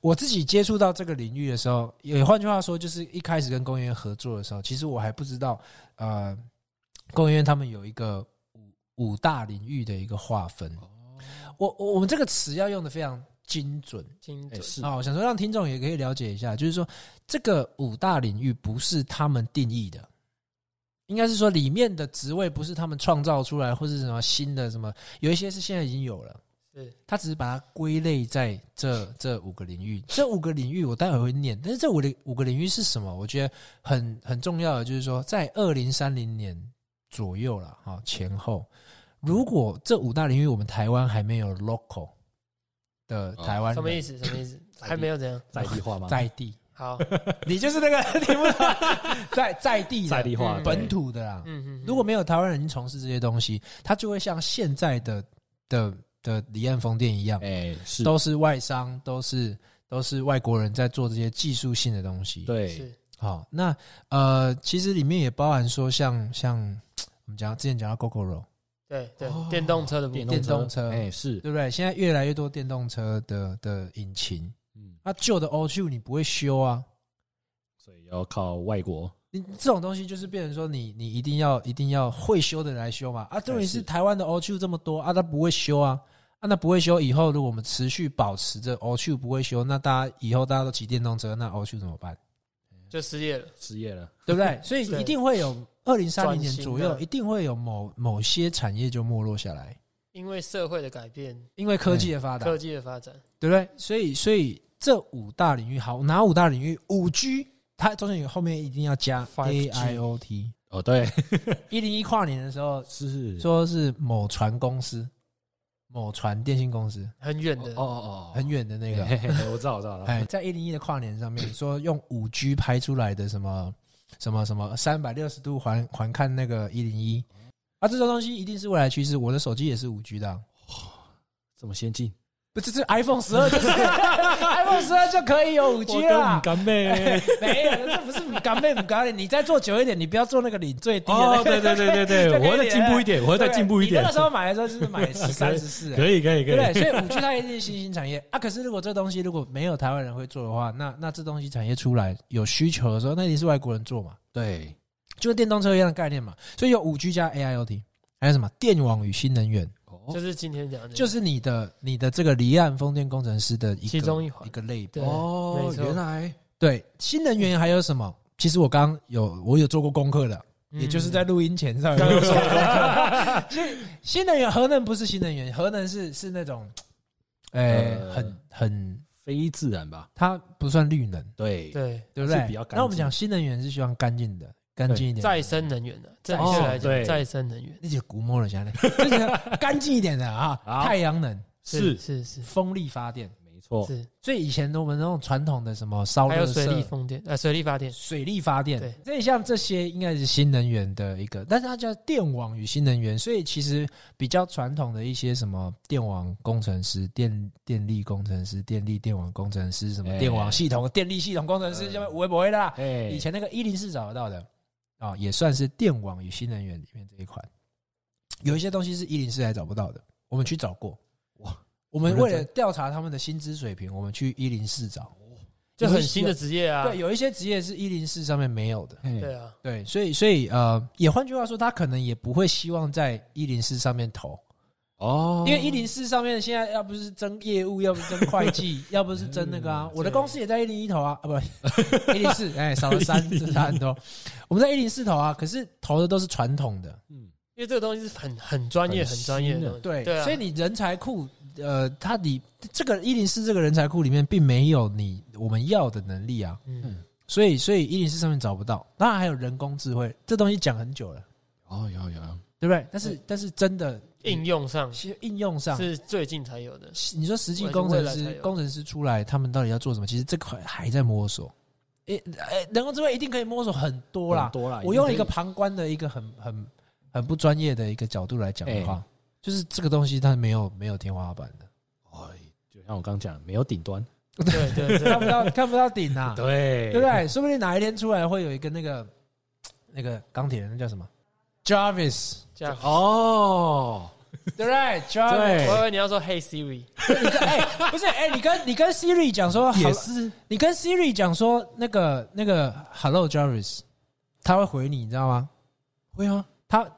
我自己接触到这个领域的时候，也换句话说，就是一开始跟工业园合作的时候，其实我还不知道呃工业园他们有一个五五大领域的一个划分。我我我们这个词要用的非常精准。精准。啊，我想说让听众也可以了解一下，就是说这个五大领域不是他们定义的，应该是说里面的职位不是他们创造出来，或是什么新的什么，有一些是现在已经有了。是。他只是把它归类在这这五个领域，这五个领域我待会会念，但是这五个五个领域是什么？我觉得很很重要的就是说，在二零三零年左右了，哈前后，如果这五大领域我们台湾还没有 local 的台湾人、什么意思？什么意思？还没有怎样？在地化吗？在地，好，你就是那个 题目在在地在地化嗯本土的啦。嗯嗯，如果没有台湾人从事这些东西，他就会像现在的的的离岸风电一样，哎是，都是外商，都是都是外国人在做这些技术性的东西。，对是好，那呃，其实里面也包含说像像我们讲之前讲到 GoGoRo，对对哦，电动车的部电分，电动车。哎是，对不对？现在越来越多电动车的的引擎，嗯，那旧的 O 2你不会修啊，所以要靠外国，你这种东西就是变成说你你一定要一定要会修的人来修嘛。啊，重点是是。台湾的 O 2这么多啊，他不会修啊。啊，那不会修，以后如果我们持续保持着 O 2不会修，那大家以后大家都骑电动车，那 O 2怎么办？就失业了。失业了，对不对？所以一定会有二零三零年左右，一定会有某某些产业就没落下来，因为社会的改变、因为科技的发达，科技的发展，对不对？所以，所以这五大领域，好，哪五大领域？五 G，它中间有后面一定要加 5G AIoT。哦对，一零一跨年的时候，是。说是某船公司，某船电信公司，很远的。哦哦哦，很远的那个，嘿嘿嘿我知道我知道，哎，在一零一的跨年上面说用五 G 拍出来的什么什么什么三百六十度环环看那个一零一啊，这种东西一定是未来趋势。我的手机也是五 G 的、这么先进，不是这 iPhone 十二就是 iPhone 十二就可以有五 G 了啊。干妹，没有，这不是不敢背不敢脸，你再做久一点，你不要做那个领最低的那哦，对对对对对，我会再进步一点，我会再进步一点你那个，时候买的时候就是买十三十四，可以可以可以，对？所以五 G 它一定是新兴产业啊。可是如果这东西如果没有台湾人会做的话，那那这东西产业出来有需求的时候，那一定是外国人做嘛，对，就跟电动车一样的概念嘛。所以有五 G 加 AIoT，还有什么电网与新能源，哦就是今天讲的，就是你的你的这个离岸风电工程师的一个其中一环。一个类别。哦原来。对，新能源还有什么？其实我刚刚有我有做过功课的，嗯。也就是在录音前上有说的。新新能源核能不是新能源，核能是是那种，呃，呃很很，非自然吧？它不算绿能，对，对。对不对？是比较干？净。那我们讲新能源是希望干净的，干净一点的，再生能源的，正哦确来讲，再生能源。那就古摸了下来，就是干净一点的 啊，太阳能、是是是，风力发电，没错，是，所以以前我们那种传统的什么烧还有水力色、风电，呃，水力发电，水力发电。对，所以像这些应该是新能源的一个，但是它叫电网与新能源，所以其实比较传统的一些什么电网工程师、电电力工程师、电力电网工程师、什么哎。电网系统、电力系统工程师，嗯叫不会不会的啦。哎，以前那个一零四找得到的啊、也算是电网与新能源里面这一款。有一些东西是一零四还找不到的，我们去找过。哇，我们为了调查他们的薪资水平，我们去一零四找。就很新的职业啊。对，有一些职业是一零四上面没有的。哎对啊，对，所以所以呃，也换句话说，他可能也不会希望在一零四上面投，哦，因为一零四上面现在要不是争业务，要不是争会计，要不是争那个啊。我的公司也在一零一头啊，啊不，一零四，哎，少了三，这差很多。我们在一零四投啊，可是投的都是传统的，嗯，因为这个东西是很很专业、很很专业的。对，所以你人才库，呃，它你这个一零四这个人才库里面，并没有你我们要的能力啊，嗯，所以所以一零四上面找不到。当然还有人工智慧，这东西讲很久了，哦，有有，对不对？但是但是真的应用上其实应用上，是最近才有的。你说实际工程师工程师出来，他们到底要做什么？其实这块还在摸索。诶、诶，人工智慧一定可以摸索很多啦很。多啦。我用一个旁观的一个很很很不专业的一个角度来讲的话，哎就是这个东西它没有没有天花板的，哎，就像我刚讲，没有顶端，对对对看不到看不到顶啊，对对不对？说不定哪一天出来会有一个那个那个钢铁人，那叫什么？Jarvis，这样。哦，对不对？Jarvis，对。我以为你要说 Hey Siri，你跟哎、不是哎、你跟你跟 Siri 讲说也是。你跟 Siri 讲说那个那个 Hello Jarvis，他会回你，你知道吗？会啊，他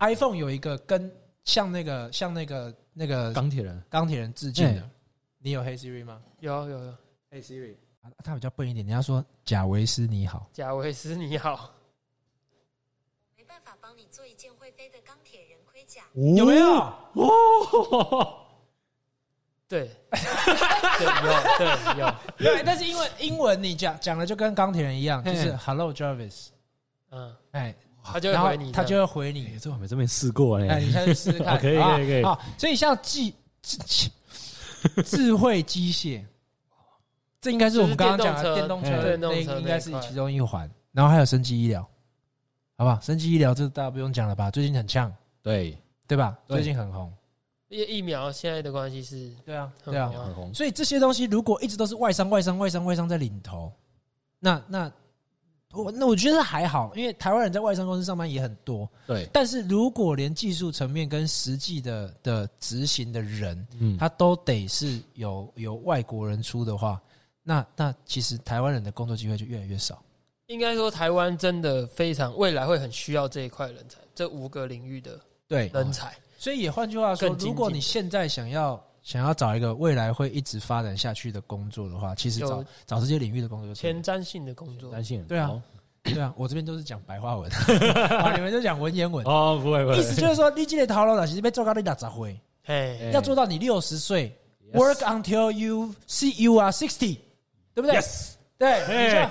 iPhone 有一个跟像那个像那个那个钢铁人，钢铁人致敬的。哎，你有 Hey Siri 吗？有有有，？Hey Siri，啊他比较笨一点，你要说贾维斯你好，贾维斯你好，法帮你做一件会飞的钢铁人盔甲。有没有？哦，对。对有对有，对，但是因为英文你讲讲的就跟钢铁人一样，就是 Hello Jarvis，嗯，哎，他就会回你，他就会回你。哎，，这我还没这边试过呢。哎，你下去试试看，可以可以可以。好，所以像智智智慧机械，这应该是我们刚刚讲的电动车，就是电动车应该是其中一环。然后还有生技医疗，好不好？生技医疗这大家不用讲了吧？最近很呛，对，对吧？对最近很红，因为疫苗现在的关系是对啊，对啊。很红。所以这些东西如果一直都是外商、外商、外商、外商在领头，那那我那我觉得还好，因为台湾人在外商公司上班也很多。对，但是如果连技术层面跟实际的的执行的人，嗯，他都得是有有外国人出的话，那那其实台湾人的工作机会就越来越少。应该说台湾真的非常未来会很需要这一块人才，这五个领域的对，人才。所以也换句话说，如果你现在想要想要找一个未来会一直发展下去的工作的话，其实找找这些领域的工作就前瞻性的工作，前瞻性对啊高对啊，我这边都是讲白话文，啊，你们就讲文言文。哦，不会不会，意思就是说，你这个头脑其实被做到你六十岁，嘿，哎要做到你六十岁，work until you see you are sixty，对不对 yes，对，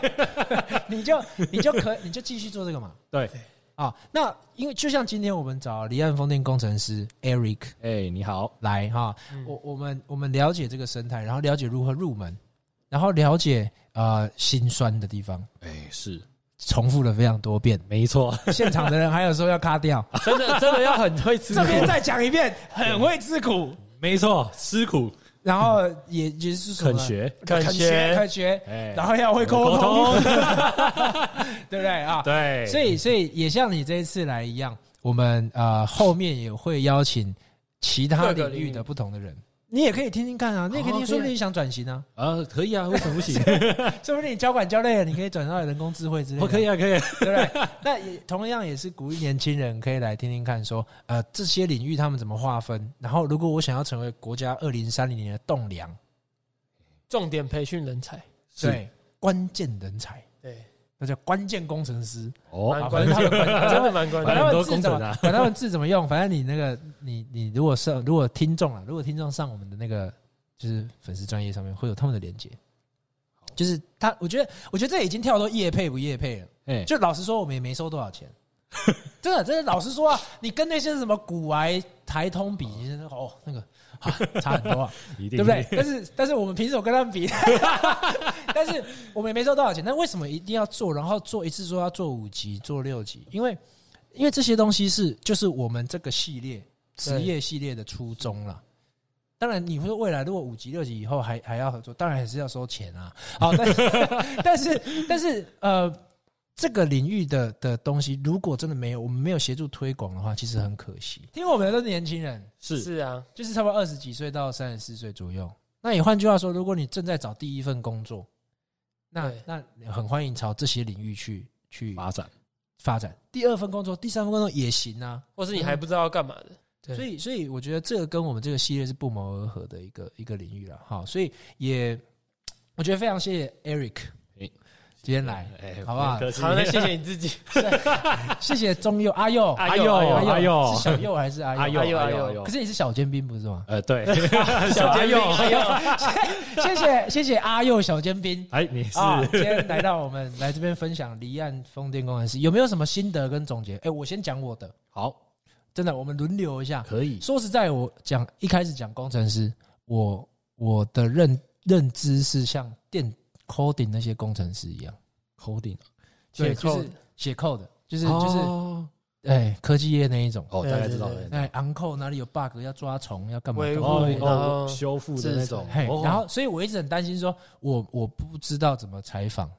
你就 你就你就可你就继续做这个嘛。对，啊，那因为就像今天我们找离岸风电工程师 Eric 哎，你好，来哈，嗯。我我们我们了解这个生态，然后了解如何入门，然后了解呃心酸的地方，哎，是。重复了非常多遍。没错，现场的人还有说要卡掉，真的真的要很会吃苦。这边再讲一遍，很会吃苦，没错，吃苦然后也也是什么？肯学，肯肯学。学肯学，哎，然后要会沟沟通，通 对不对？啊？对，所以，所以也像你这一次来一样，我们呃后面也会邀请其他领域的不同的人，你也可以听听看啊，你也可以听，说不定你想转型啊，啊，可以啊，为什么不行？说不定你交管交累了，你可以转到人工智慧之类的，我 可以啊，可以啊，对不对？那也同样也是鼓励年轻人可以来听听看说，呃这些领域他们怎么划分，然后如果我想要成为国家二零三零年的栋梁，重点培训人才，是对关键人才，对，那叫关键工程师。哦关键，反正他们真的 蛮关管键。他们很多字怎么工程啊管他们字怎么用，反正你那个你你如果上如果听众啊，如果听众上我们的那个就是粉丝专业上面会有他们的连接，就是他，我觉得我觉得这已经跳到业配不业配了。哎，就老实说，我们也没收多少钱，真的，真的，老实说啊，你跟那些什么古癌、台通比，哦，那个啊差很多啊，一定对不对？但是，但是我们凭什么跟他们比？但是我们也没收多少钱，但为什么一定要做？然后做一次说要做五集、做六集？因为，因为这些东西是就是我们这个系列职业系列的初衷了。当然，你会说未来如果五级、六级以后还还要合作，当然还是要收钱啊。好，但 但是但是呃，这个领域的的东西，如果真的没有我们没有协助推广的话，其实很可惜。听我们的都是年轻人，是是啊，就是差不多二十几岁到三十四岁左右。那也换句话说，如果你正在找第一份工作，那那很欢迎朝这些领域去去发展，发展。第二份工作、第三份工作也行啊。或是你还不知道要干嘛的，对所以，所以我觉得这个跟我们这个系列是不谋而合的一个一个领域了。好，所以也我觉得非常谢谢 Eric 诶今天来，哎好不好？好，那谢谢你自己，谢谢中佑阿佑，阿佑阿佑阿佑是小佑还是阿佑？阿佑阿佑阿佑。阿佑。阿佑可，是你是小尖兵不是吗？呃，对，小尖兵。阿佑，谢谢谢谢阿佑小尖兵。哎，你是。啊，今天来到我们来这边分享离岸风电工程师，有没有什么心得跟总结？哎、我先讲我的，好，真的，我们轮流一下。可以，说实在，我讲一开始讲工程师，我我的认认知是像电 coding 那些工程师一样，coding，对，写就是写 code，就是就是哦哎科技业那一种。哦，大概知道。哎，uncle 哪里有 bug 要抓虫要干嘛？维护修复的那种，然后所以我一直很担心说，我我不知道怎么采访，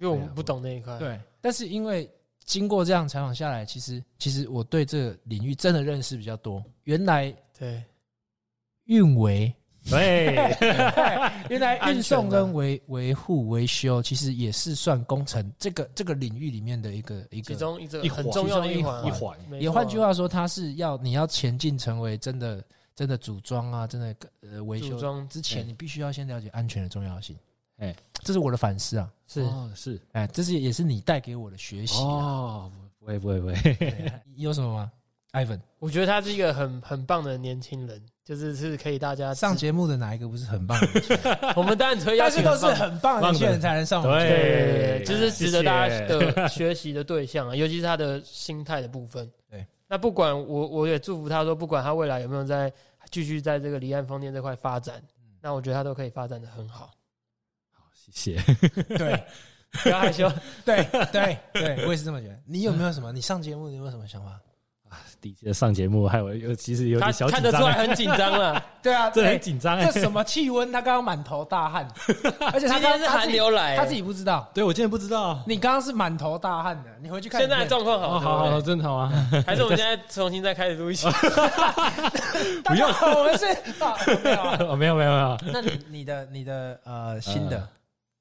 因为我们不懂那一块，对，但是因为经过这样采访下来，其实其实我对这个领域真的认识比较多。原来对。运维，对 原来运送跟维维护维修，其实也是算工程这个这个领域里面的一个一个。其中一个很重要的一环，一环也换句话说，它是要你要前进成为真的真的组装啊，真的呃维修。之前，哎你必须要先了解安全的重要性。哎，这是我的反思啊，是。哦是。哎，这是也是你带给我的学习啊。哦，不会不会不会，你 有什么吗？Ivan 我觉得他是一个很很棒的年轻人，就是是可以大家上节目的哪一个不是很棒的年轻人？我们当然可以但是都是很棒的年轻人才能上。对就是值得大家的学习的对象啊，尤其是他的心态的部分。对，那不管我，我也祝福他说，不管他未来有没有在继续在这个离岸风电这块发展，那我觉得他都可以发展的很好。好谢谢。对 不要害羞，对对对，我也是这么觉得。你有没有什么？你上节目你有没有什么想法？第一次上节目，还有有其实有他点小看得出来紧张，很紧张了。对啊，很紧张哎这。什么气温？他刚刚满头大汗，而且他今天是刚他自己寒流来，他自己不知道。对我今天不知道，你刚刚是满头大汗的，你回去看。现在状况好，哦，好好真的好啊，对 还是我们现在重新再开始录一期？不用，我们是啊没有没有没有没有，那你你的你的呃新的呃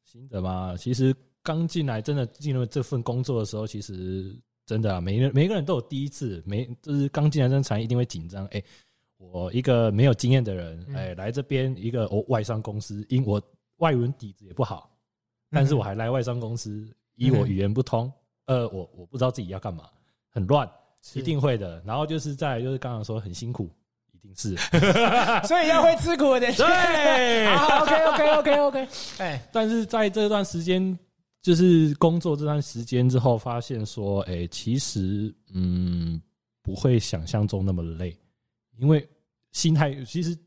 新的嘛，其实刚进来真的进入这份工作的时候，其实真的啊，每个每个人都有第一次，每就是刚进来这个产业一定会紧张。哎、我一个没有经验的人，嗯哎、来这边一个哦外商公司，因我外文底子也不好，但是我还来外商公司，以我语言不通，呃，我我不知道自己要干嘛，很乱，一定会的。然后就是再就是刚刚说很辛苦，一定是 所以要会吃苦的。对。好，OK OK OK OK，哎，但是在这段时间，就是工作这段时间之后，发现说，哎、其实嗯，不会想象中那么累，因为心态其实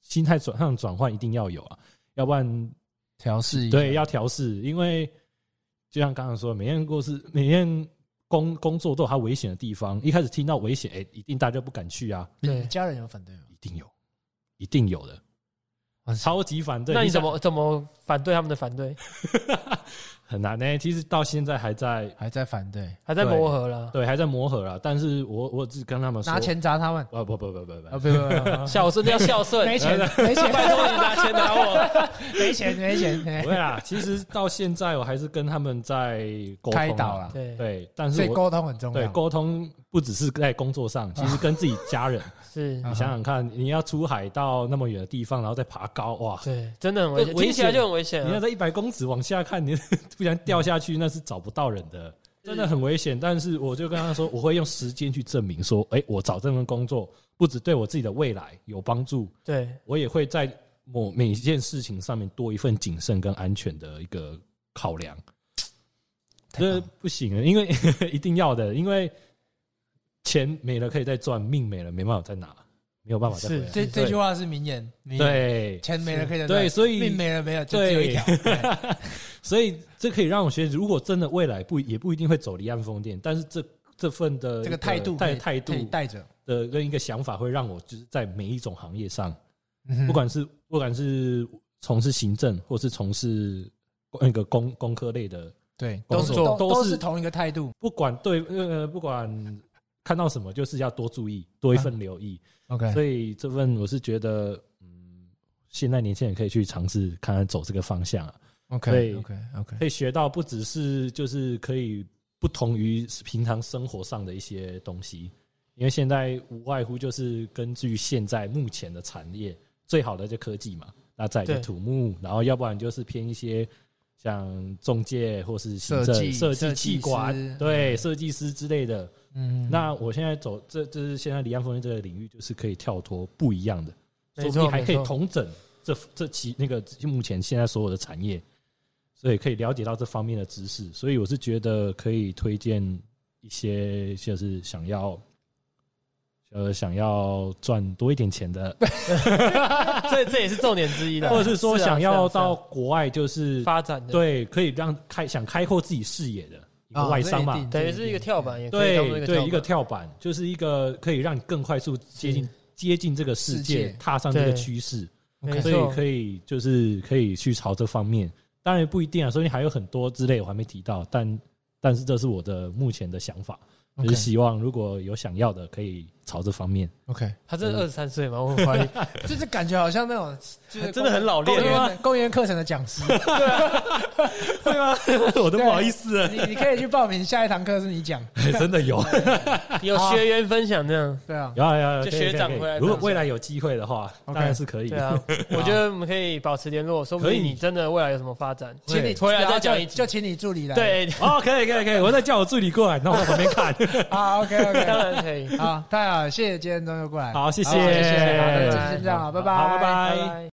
心态转上转换一定要有啊，要不然调试对要调试，因为就像刚刚说，每件故事每件工工作都有它危险的地方，一开始听到危险，哎、一定大家不敢去啊，对家人有反对吗？一定有，一定有的，超级反对。那你怎么怎么反对他们的反对？很难呢、其实到现在还在还在反对？还在磨合了。对，还在磨合了。但是我我只跟他们说，拿钱砸他们？啊不不不不啊，不，不不不，孝顺 要孝顺，没钱 没钱，拜托你拿钱拿我。没钱没钱，不会啦。其实到现在我还是跟他们在沟通啊开导啦对，对，但是所以沟通很重要。对沟通不只是在工作上，其实跟自己家人，是，啊你想想看，你要出海到那么远的地方，然后再爬高，哇！对，真的很危险，听起来就很危险啊。你要在一百公尺往下看，你不然掉下去，那是找不到人的，真的很危险。但是我就跟他说，我会用时间去证明，说，哎，我找这份工作不只对我自己的未来有帮助，对，我也会在某每一件事情上面多一份谨慎跟安全的一个考量。这不行了，因为 一定要的，因为钱没了可以再赚，命没了没办法再拿，没有办法再回来。这这句话是名言，对钱没了可以再对，赚所以命没了没有，就只有一条。对 所以这可以让我学，如果真的未来不也不一定会走离岸风电，但是这这份的这个态度可以态态度带着，的跟一个想法，会让我就是在每一种行业上，嗯不管是不管是从事行政，或是从事那个工工科类的，对，都是作都是都都是同一个态度。不管对呃不管看到什么，就是要多注意，多一份留意。OK，所以这份我是觉得，嗯，现在年轻人可以去尝试看看走这个方向啊。OK 对 OK OK，可以学到不只是就是可以不同于平常生活上的一些东西，因为现在无外乎就是根据现在目前的产业，最好的就科技嘛，那再土木，然后要不然就是偏一些像中介或是行政设计设计管，对嗯设计师之类的。嗯，那我现在走这这是现在离岸风电这个领域，就是可以跳脱不一样的，没错说不定还可以同整这这其那个目前现在所有的产业，所以可以了解到这方面的知识。所以我是觉得可以推荐一些就是想要呃想要赚多一点钱的，这这也是重点之一的，或者是说啊想要到国外就是发展的，，对可以让开想开阔自己视野的一个啊外商嘛这一定，等于是一个跳板，也可以对对，一个跳跳板，就是一个可以让你更快速接近接近这个世世界。界，踏上这个趋势，所以，可以就是可以去朝这方面。当然不一定啊，所以还有很多之类我还没提到，但但是这是我的目前的想法，就是希望如果有想要的，可以朝这方面。OK，他真的二十三岁吗？我很怀疑，就是感觉好像那种，就是真的很老练。公吗园公园课程的讲师，对啊。会吗？我都不好意思了，你你可以去报名，下一堂课是你讲，真的有，有学员分享这样，对啊，有有有学长回来如果未来有机会的话，当然是可以对。啊，我觉得我们可以保持联络，说不可以。定你真的未来有什么发展，请你回来再讲一集。就就请你助理来，对，哦，可以可以可以，我再叫我助理过来，那我在旁边看。啊，OK OK，当然可以，好，太好了，谢谢今天终于过来，好，谢谢，好谢谢，好，那就先这样好拜拜。拜拜。